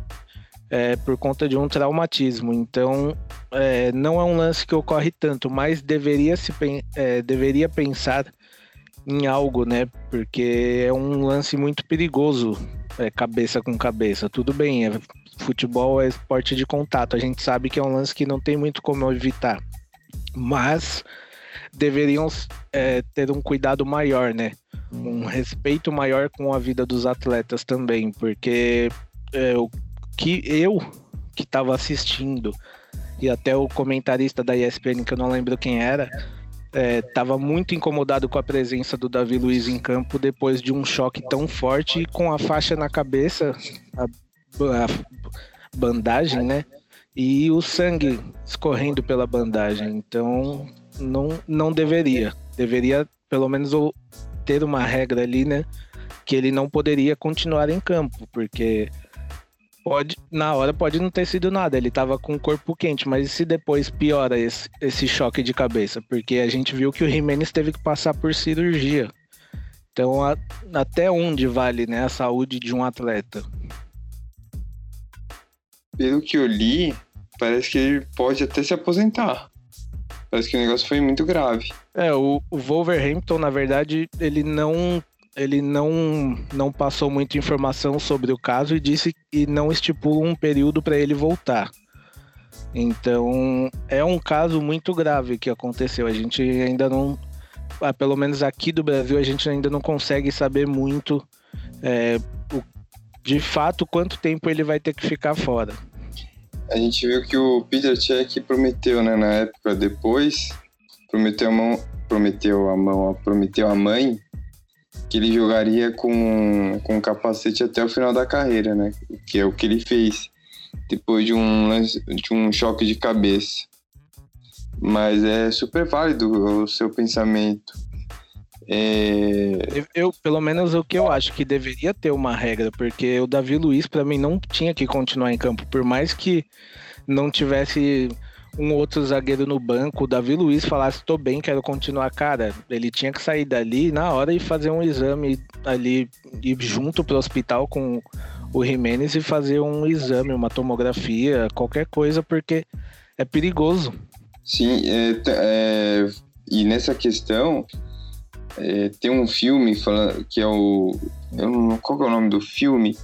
é, por conta de um traumatismo. Então, é, não é um lance que ocorre tanto, mas deveria, se, é, deveria pensar em algo, né? Porque é um lance muito perigoso, é, cabeça com cabeça. Tudo bem, é, futebol é esporte de contato, a gente sabe que é um lance que não tem muito como evitar, mas deveriam é, ter um cuidado maior, né? Um respeito maior com a vida dos atletas também, porque é, o que eu que estava assistindo e até o comentarista da ESPN, que eu não lembro quem era, estava é, muito incomodado com a presença do Davi Luiz em campo depois de um choque tão forte com a faixa na cabeça, a, a bandagem, né? E o sangue escorrendo pela bandagem. Então, não, não deveria. Deveria, pelo menos, ter uma regra ali, né? Que ele não poderia continuar em campo, porque Pode, na hora pode não ter sido nada, ele tava com o corpo quente, mas e se depois piora esse, esse choque de cabeça? Porque a gente viu que o Jimenez teve que passar por cirurgia. Então, a, até onde vale né, a saúde de um atleta? Pelo que eu li, parece que ele pode até se aposentar. Parece que o negócio foi muito grave. É, o, o Wolverhampton, na verdade, ele não ele não, não passou muita informação sobre o caso e disse que não estipula um período para ele voltar. Então, é um caso muito grave que aconteceu. A gente ainda não, ah, pelo menos aqui do Brasil, a gente ainda não consegue saber muito é, o, de fato quanto tempo ele vai ter que ficar fora. A gente viu que o Peter Cech prometeu, né, na época depois, prometeu a mão, prometeu a mão, prometeu a mãe que ele jogaria com, com capacete até o final da carreira, né? Que é o que ele fez depois de um, de um choque de cabeça. Mas é super válido o seu pensamento. É... Eu, pelo menos o que eu acho que deveria ter uma regra, porque o Davi Luiz, para mim, não tinha que continuar em campo, por mais que não tivesse um outro zagueiro no banco, o Davi Luiz falasse, tô bem, quero continuar, cara, ele tinha que sair dali na hora e fazer um exame ali, ir junto pro hospital com o Jimenez e fazer um exame, uma tomografia, qualquer coisa, porque é perigoso. Sim, é, é, e nessa questão, é, tem um filme falando, que é o. Não, qual é o nome do filme?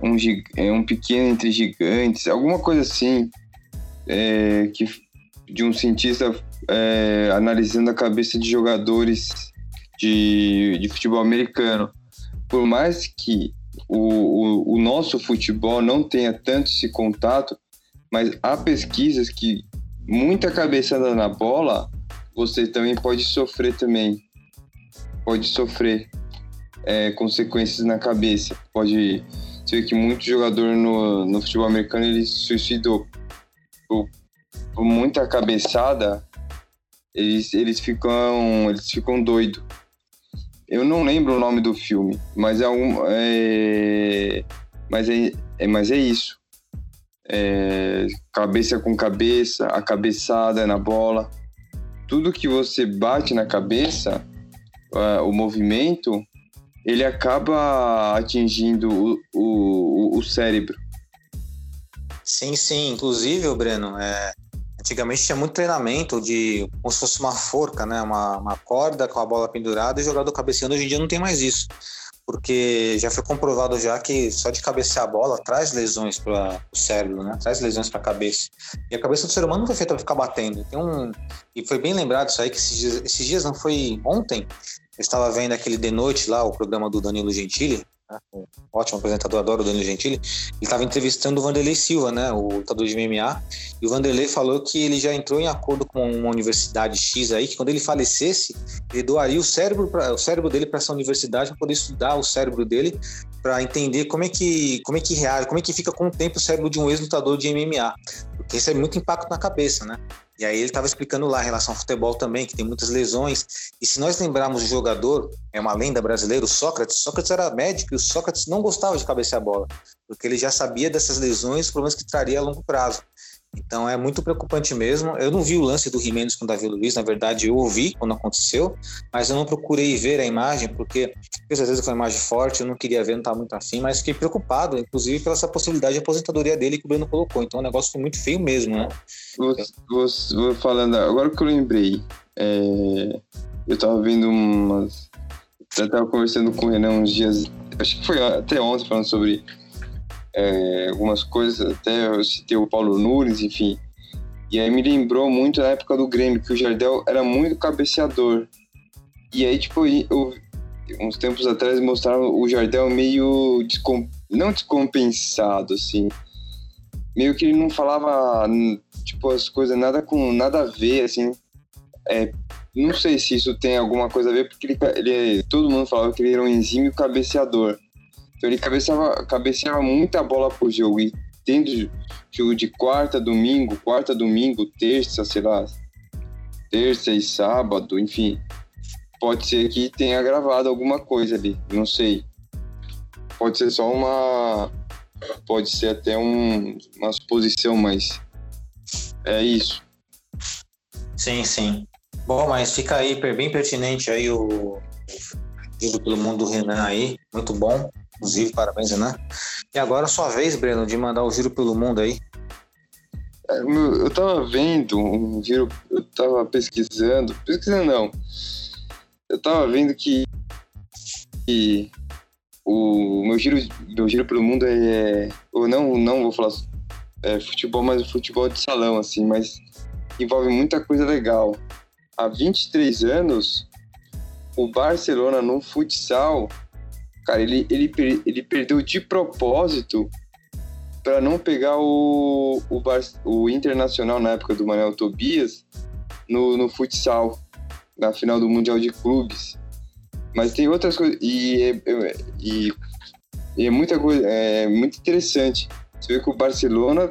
Um, é um pequeno entre gigantes, alguma coisa assim é, que, de um cientista é, analisando a cabeça de jogadores de, de futebol americano. Por mais que o, o, o nosso futebol não tenha tanto esse contato, mas há pesquisas que muita cabeçada na bola, você também pode sofrer também. Pode sofrer é, consequências na cabeça. Pode ser que muito jogador no, no futebol americano ele suicidou por, por muita cabeçada, Eles, eles ficam. Eles ficam doidos. Eu não lembro o nome do filme, mas é um. É, mas, é, é, mas é isso. É, cabeça com cabeça, a cabeçada na bola. Tudo que você bate na cabeça, uh, o movimento, ele acaba atingindo o, o, o cérebro. Sim, sim. Inclusive, Breno, é, antigamente tinha muito treinamento de como se fosse uma forca, né? Uma, uma corda com a bola pendurada e jogador cabeceando. Hoje em dia não tem mais isso. Porque já foi comprovado já que só de cabecear a bola traz lesões para o cérebro, né? Traz lesões para a cabeça. E a cabeça do ser humano não foi feita para ficar batendo. Tem um e foi bem lembrado isso aí que esses dias, esses dias não foi ontem eu estava vendo aquele de noite lá, o programa do Danilo Gentili? Um ótimo apresentador, adoro o Danilo Gentili. Ele estava entrevistando o Vanderlei Silva, né, o lutador de MMA, e o Vanderlei falou que ele já entrou em acordo com uma universidade X aí, que quando ele falecesse, ele doaria o cérebro, pra, o cérebro dele para essa universidade para poder estudar o cérebro dele, para entender como é que como é que reage, como é que fica com o tempo o cérebro de um ex-lutador de MMA, porque isso é muito impacto na cabeça, né? E aí ele estava explicando lá em relação ao futebol também, que tem muitas lesões. E se nós lembrarmos o jogador, é uma lenda brasileira, o Sócrates. Sócrates era médico e o Sócrates não gostava de cabecear a bola, porque ele já sabia dessas lesões, problemas que traria a longo prazo. Então é muito preocupante mesmo. Eu não vi o lance do Jimenez com o Davi Luiz, na verdade eu ouvi quando aconteceu, mas eu não procurei ver a imagem, porque às vezes foi uma imagem forte, eu não queria ver, não estava muito afim, mas fiquei preocupado, inclusive pela essa possibilidade de aposentadoria dele que o Breno colocou. Então o negócio foi muito feio mesmo, né? Vou, vou, vou falando, agora que eu lembrei, é, eu estava vendo umas. Eu estava conversando com o Renan uns dias, acho que foi até ontem, falando sobre é, algumas coisas, até eu citei o Paulo Nunes, enfim. E aí me lembrou muito na época do Grêmio, que o Jardel era muito cabeceador. E aí, tipo, eu, uns tempos atrás mostraram o Jardel meio descom, não descompensado, assim. Meio que ele não falava, tipo, as coisas nada com nada a ver, assim. É, não sei se isso tem alguma coisa a ver, porque ele, ele todo mundo falava que ele era um exímio cabeceador. Então ele cabeceava, cabeceava muita bola por jogo. E tendo jogo de quarta, domingo, quarta, domingo, terça, sei lá, terça e sábado, enfim. Pode ser que tenha gravado alguma coisa ali, não sei. Pode ser só uma. Pode ser até um, uma suposição, mas é isso. Sim, sim. Bom, mas fica aí bem pertinente aí o livro pelo mundo do Renan aí, muito bom. Inclusive, parabéns, Renan. E agora é sua vez, Breno, de mandar o giro pelo mundo aí. É, eu tava vendo um giro, eu tava pesquisando, pesquisando não, eu tava vendo que, que o meu giro, meu giro pelo mundo é, eu não, não vou falar é, futebol, mas futebol de salão, assim, mas envolve muita coisa legal. Há 23 anos, o Barcelona no futsal Cara, ele, ele, ele perdeu de propósito para não pegar o, o, Bar, o Internacional na época do Manuel Tobias no, no futsal, na final do Mundial de Clubes. Mas tem outras coisas. E, e, e é muita coisa. É muito interessante. Você vê que o Barcelona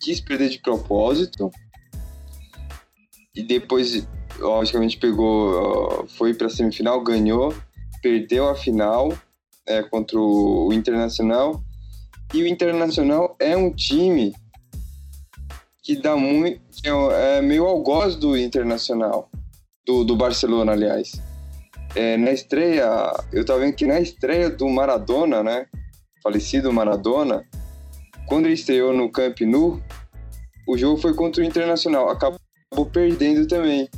quis perder de propósito. E depois, logicamente, pegou. Foi para semifinal, ganhou, perdeu a final é, contra o Internacional. E o Internacional é um time que dá muito. Que é, é meio algoz do Internacional, do, do Barcelona, aliás. É, na estreia, eu tava vendo que na estreia do Maradona, né? Falecido Maradona, quando ele estreou no Camp Nou, o jogo foi contra o Internacional. Acabou perdendo também.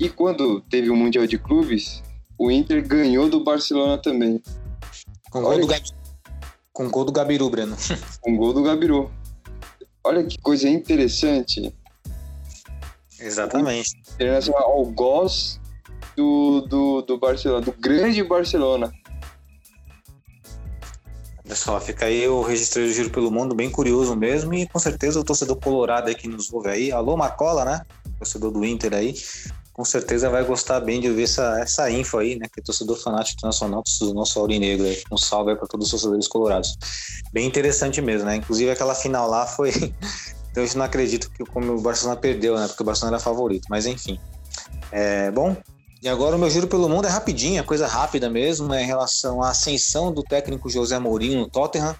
E quando teve o Mundial de Clubes, o Inter ganhou do Barcelona também. Com gol, do Gabi... Com gol do Gabiru, Breno. Com gol do Gabiru. Olha que coisa interessante. Exatamente. Internacional algoz do, do, do Barcelona, do grande Barcelona. Olha só, fica aí o registro do Giro pelo Mundo, bem curioso mesmo, e com certeza o torcedor colorado aí que nos ouve aí, alô Marcola, né? Torcedor do Inter aí, com certeza vai gostar bem de ouvir essa, essa info aí, né? Que é torcedor fanático internacional do nosso Aurinegro. Aí. Um salve aí para todos os torcedores colorados. Bem interessante mesmo, né? Inclusive aquela final lá foi. eu não acredito que como o Barcelona perdeu, né? Porque o Barcelona era favorito, mas enfim. É, bom, e agora o meu giro pelo mundo é rapidinho, é coisa rápida mesmo, é em relação à ascensão do técnico José Mourinho no Tottenham,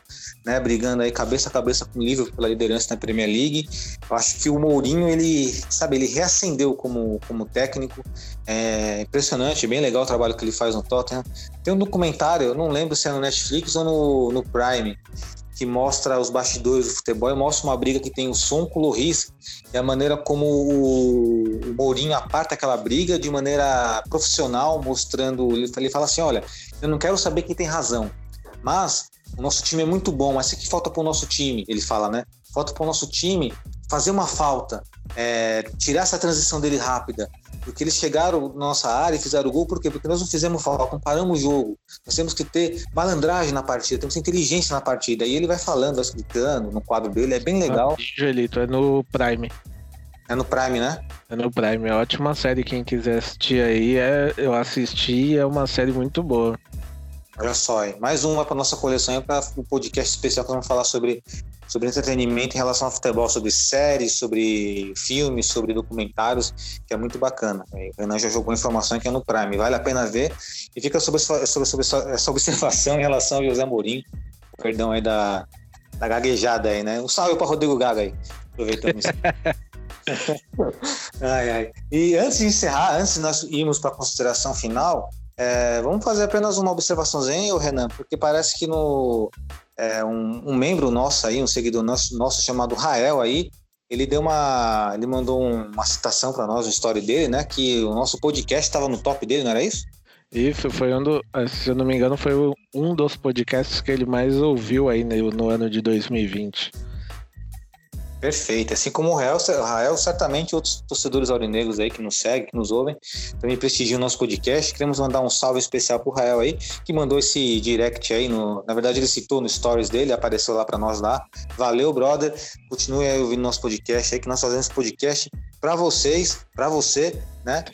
né, brigando aí cabeça a cabeça com o Liverpool pela liderança na Premier League. Eu acho que o Mourinho, ele, sabe, ele reacendeu como, como técnico. É impressionante, bem legal o trabalho que ele faz no Tottenham. Tem um documentário, eu não lembro se é no Netflix ou no, no Prime, que mostra os bastidores do futebol e mostra uma briga que tem o Som com o Loris e a maneira como o, Mourinho aparta aquela briga de maneira profissional, mostrando. Ele fala assim: olha, eu não quero saber quem tem razão, mas o nosso time é muito bom, mas o que falta para o nosso time? Ele fala, né? Falta para o nosso time fazer uma falta, é, tirar essa transição dele rápida, porque eles chegaram na nossa área e fizeram o gol, por quê? Porque nós não fizemos falta, comparamos o jogo. Nós temos que ter malandragem na partida, temos que ter inteligência na partida. E ele vai falando, vai explicando no quadro dele, é bem legal. Joelito, é no Prime. É no Prime, né? É no Prime, é ótima série. Quem quiser assistir aí, é, eu assisti, é uma série muito boa. Olha só, mais uma para nossa coleção, para um podcast especial que vamos falar sobre, sobre entretenimento em relação ao futebol, sobre séries, sobre filmes, sobre documentários, que é muito bacana. O Renan já jogou informação que é no Prime, vale a pena ver. E fica sobre, sobre, sobre essa observação em relação ao José Mourinho, perdão aí da, da gaguejada aí, né? Um salve para Rodrigo Gaga aí, aproveitando isso. ai, ai. E antes de encerrar, antes de nós irmos para a consideração final, é, vamos fazer apenas uma observaçãozinha, Renan, porque parece que no é, um, um, membro nosso aí, um seguidor nosso, nosso chamado Rael aí, ele deu uma, ele mandou uma citação para nós, uma história dele, né? Que o nosso podcast estava no top dele, não era isso? Isso, foi um do, se eu não me engano, foi um dos podcasts que ele mais ouviu aí no, no ano de 2020. Perfeito. Assim como o Rael, Rael, certamente outros torcedores aurinegros aí que nos seguem, que nos ouvem, também prestigiam o nosso podcast. Queremos mandar um salve especial pro Rael aí, que mandou esse direct aí. No, na verdade, ele citou no stories dele, apareceu lá para nós lá. Valeu, brother. Continue aí ouvindo nosso podcast aí, que nós fazemos podcast para vocês, para você, né?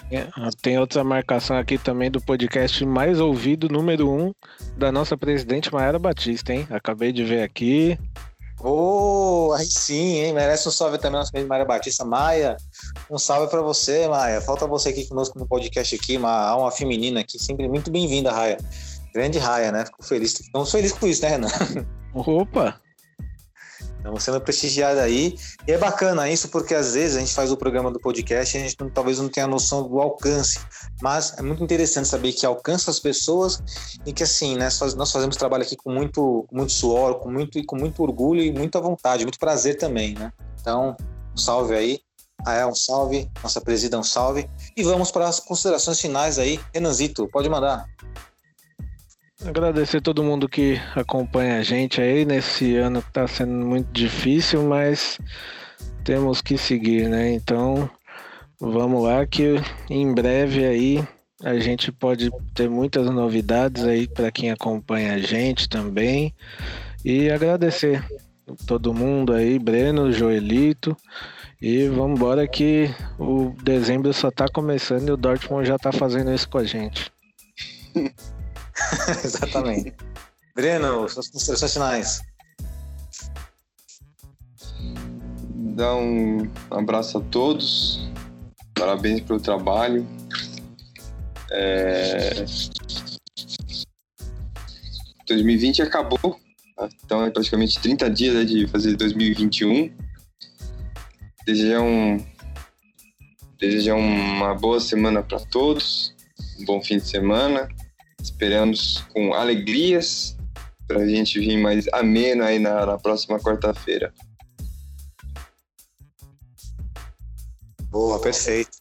Tem outra marcação aqui também do podcast mais ouvido, número um, da nossa presidente Maera Batista, hein? Acabei de ver aqui. Oh, aí sim, hein? Merece um salve também nossa querida Maria Batista Maia. Um salve para você, Maia. Falta você aqui conosco no podcast aqui, uma alma feminina aqui, sempre muito bem-vinda, Raia. Grande Raia, né? Fico feliz. Estamos felizes com isso, né, Renan? Opa! Estamos sendo prestigiados aí. E é bacana isso, porque às vezes a gente faz o programa do podcast e a gente não, talvez não tenha noção do alcance. Mas é muito interessante saber que alcança as pessoas e que, assim, né, nós fazemos trabalho aqui com muito, muito suor, com muito, com muito orgulho e muita vontade, muito prazer também, né? Então, um salve aí. Rael, um salve. Nossa presida, um salve. E vamos para as considerações finais aí. Renanzito, pode mandar. Agradecer todo mundo que acompanha a gente aí nesse ano que está sendo muito difícil, mas temos que seguir, né? Então vamos lá que em breve aí a gente pode ter muitas novidades aí para quem acompanha a gente também. E agradecer todo mundo aí, Breno, Joelito. E vamos embora que o dezembro só está começando e o Dortmund já está fazendo isso com a gente. Exatamente. Breno, suas considerações finais. Dar um abraço a todos. Parabéns pelo trabalho. É... 2020 acabou, então é praticamente 30 dias né, de fazer 2021. Desejar, um... Desejar uma boa semana para todos, um bom fim de semana Esperamos com alegrias para a gente vir mais ameno aí na, na próxima quarta-feira. Boa, perfeito.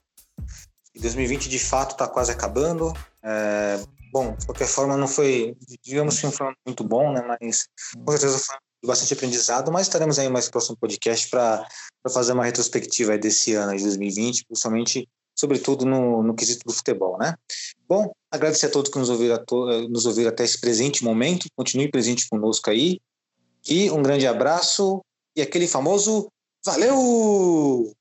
E 2020 de fato está quase acabando. É, bom, de qualquer forma, não foi, digamos que um foi muito bom, né? Mas com certeza foi bastante aprendizado. Mas estaremos aí mais próximo podcast para fazer uma retrospectiva desse ano de 2020, principalmente sobretudo no, no quesito do futebol, né? Bom, agradecer a todos que nos ouviram, nos ouviram até esse presente momento, continue presente conosco aí, e um grande abraço, e aquele famoso valeu!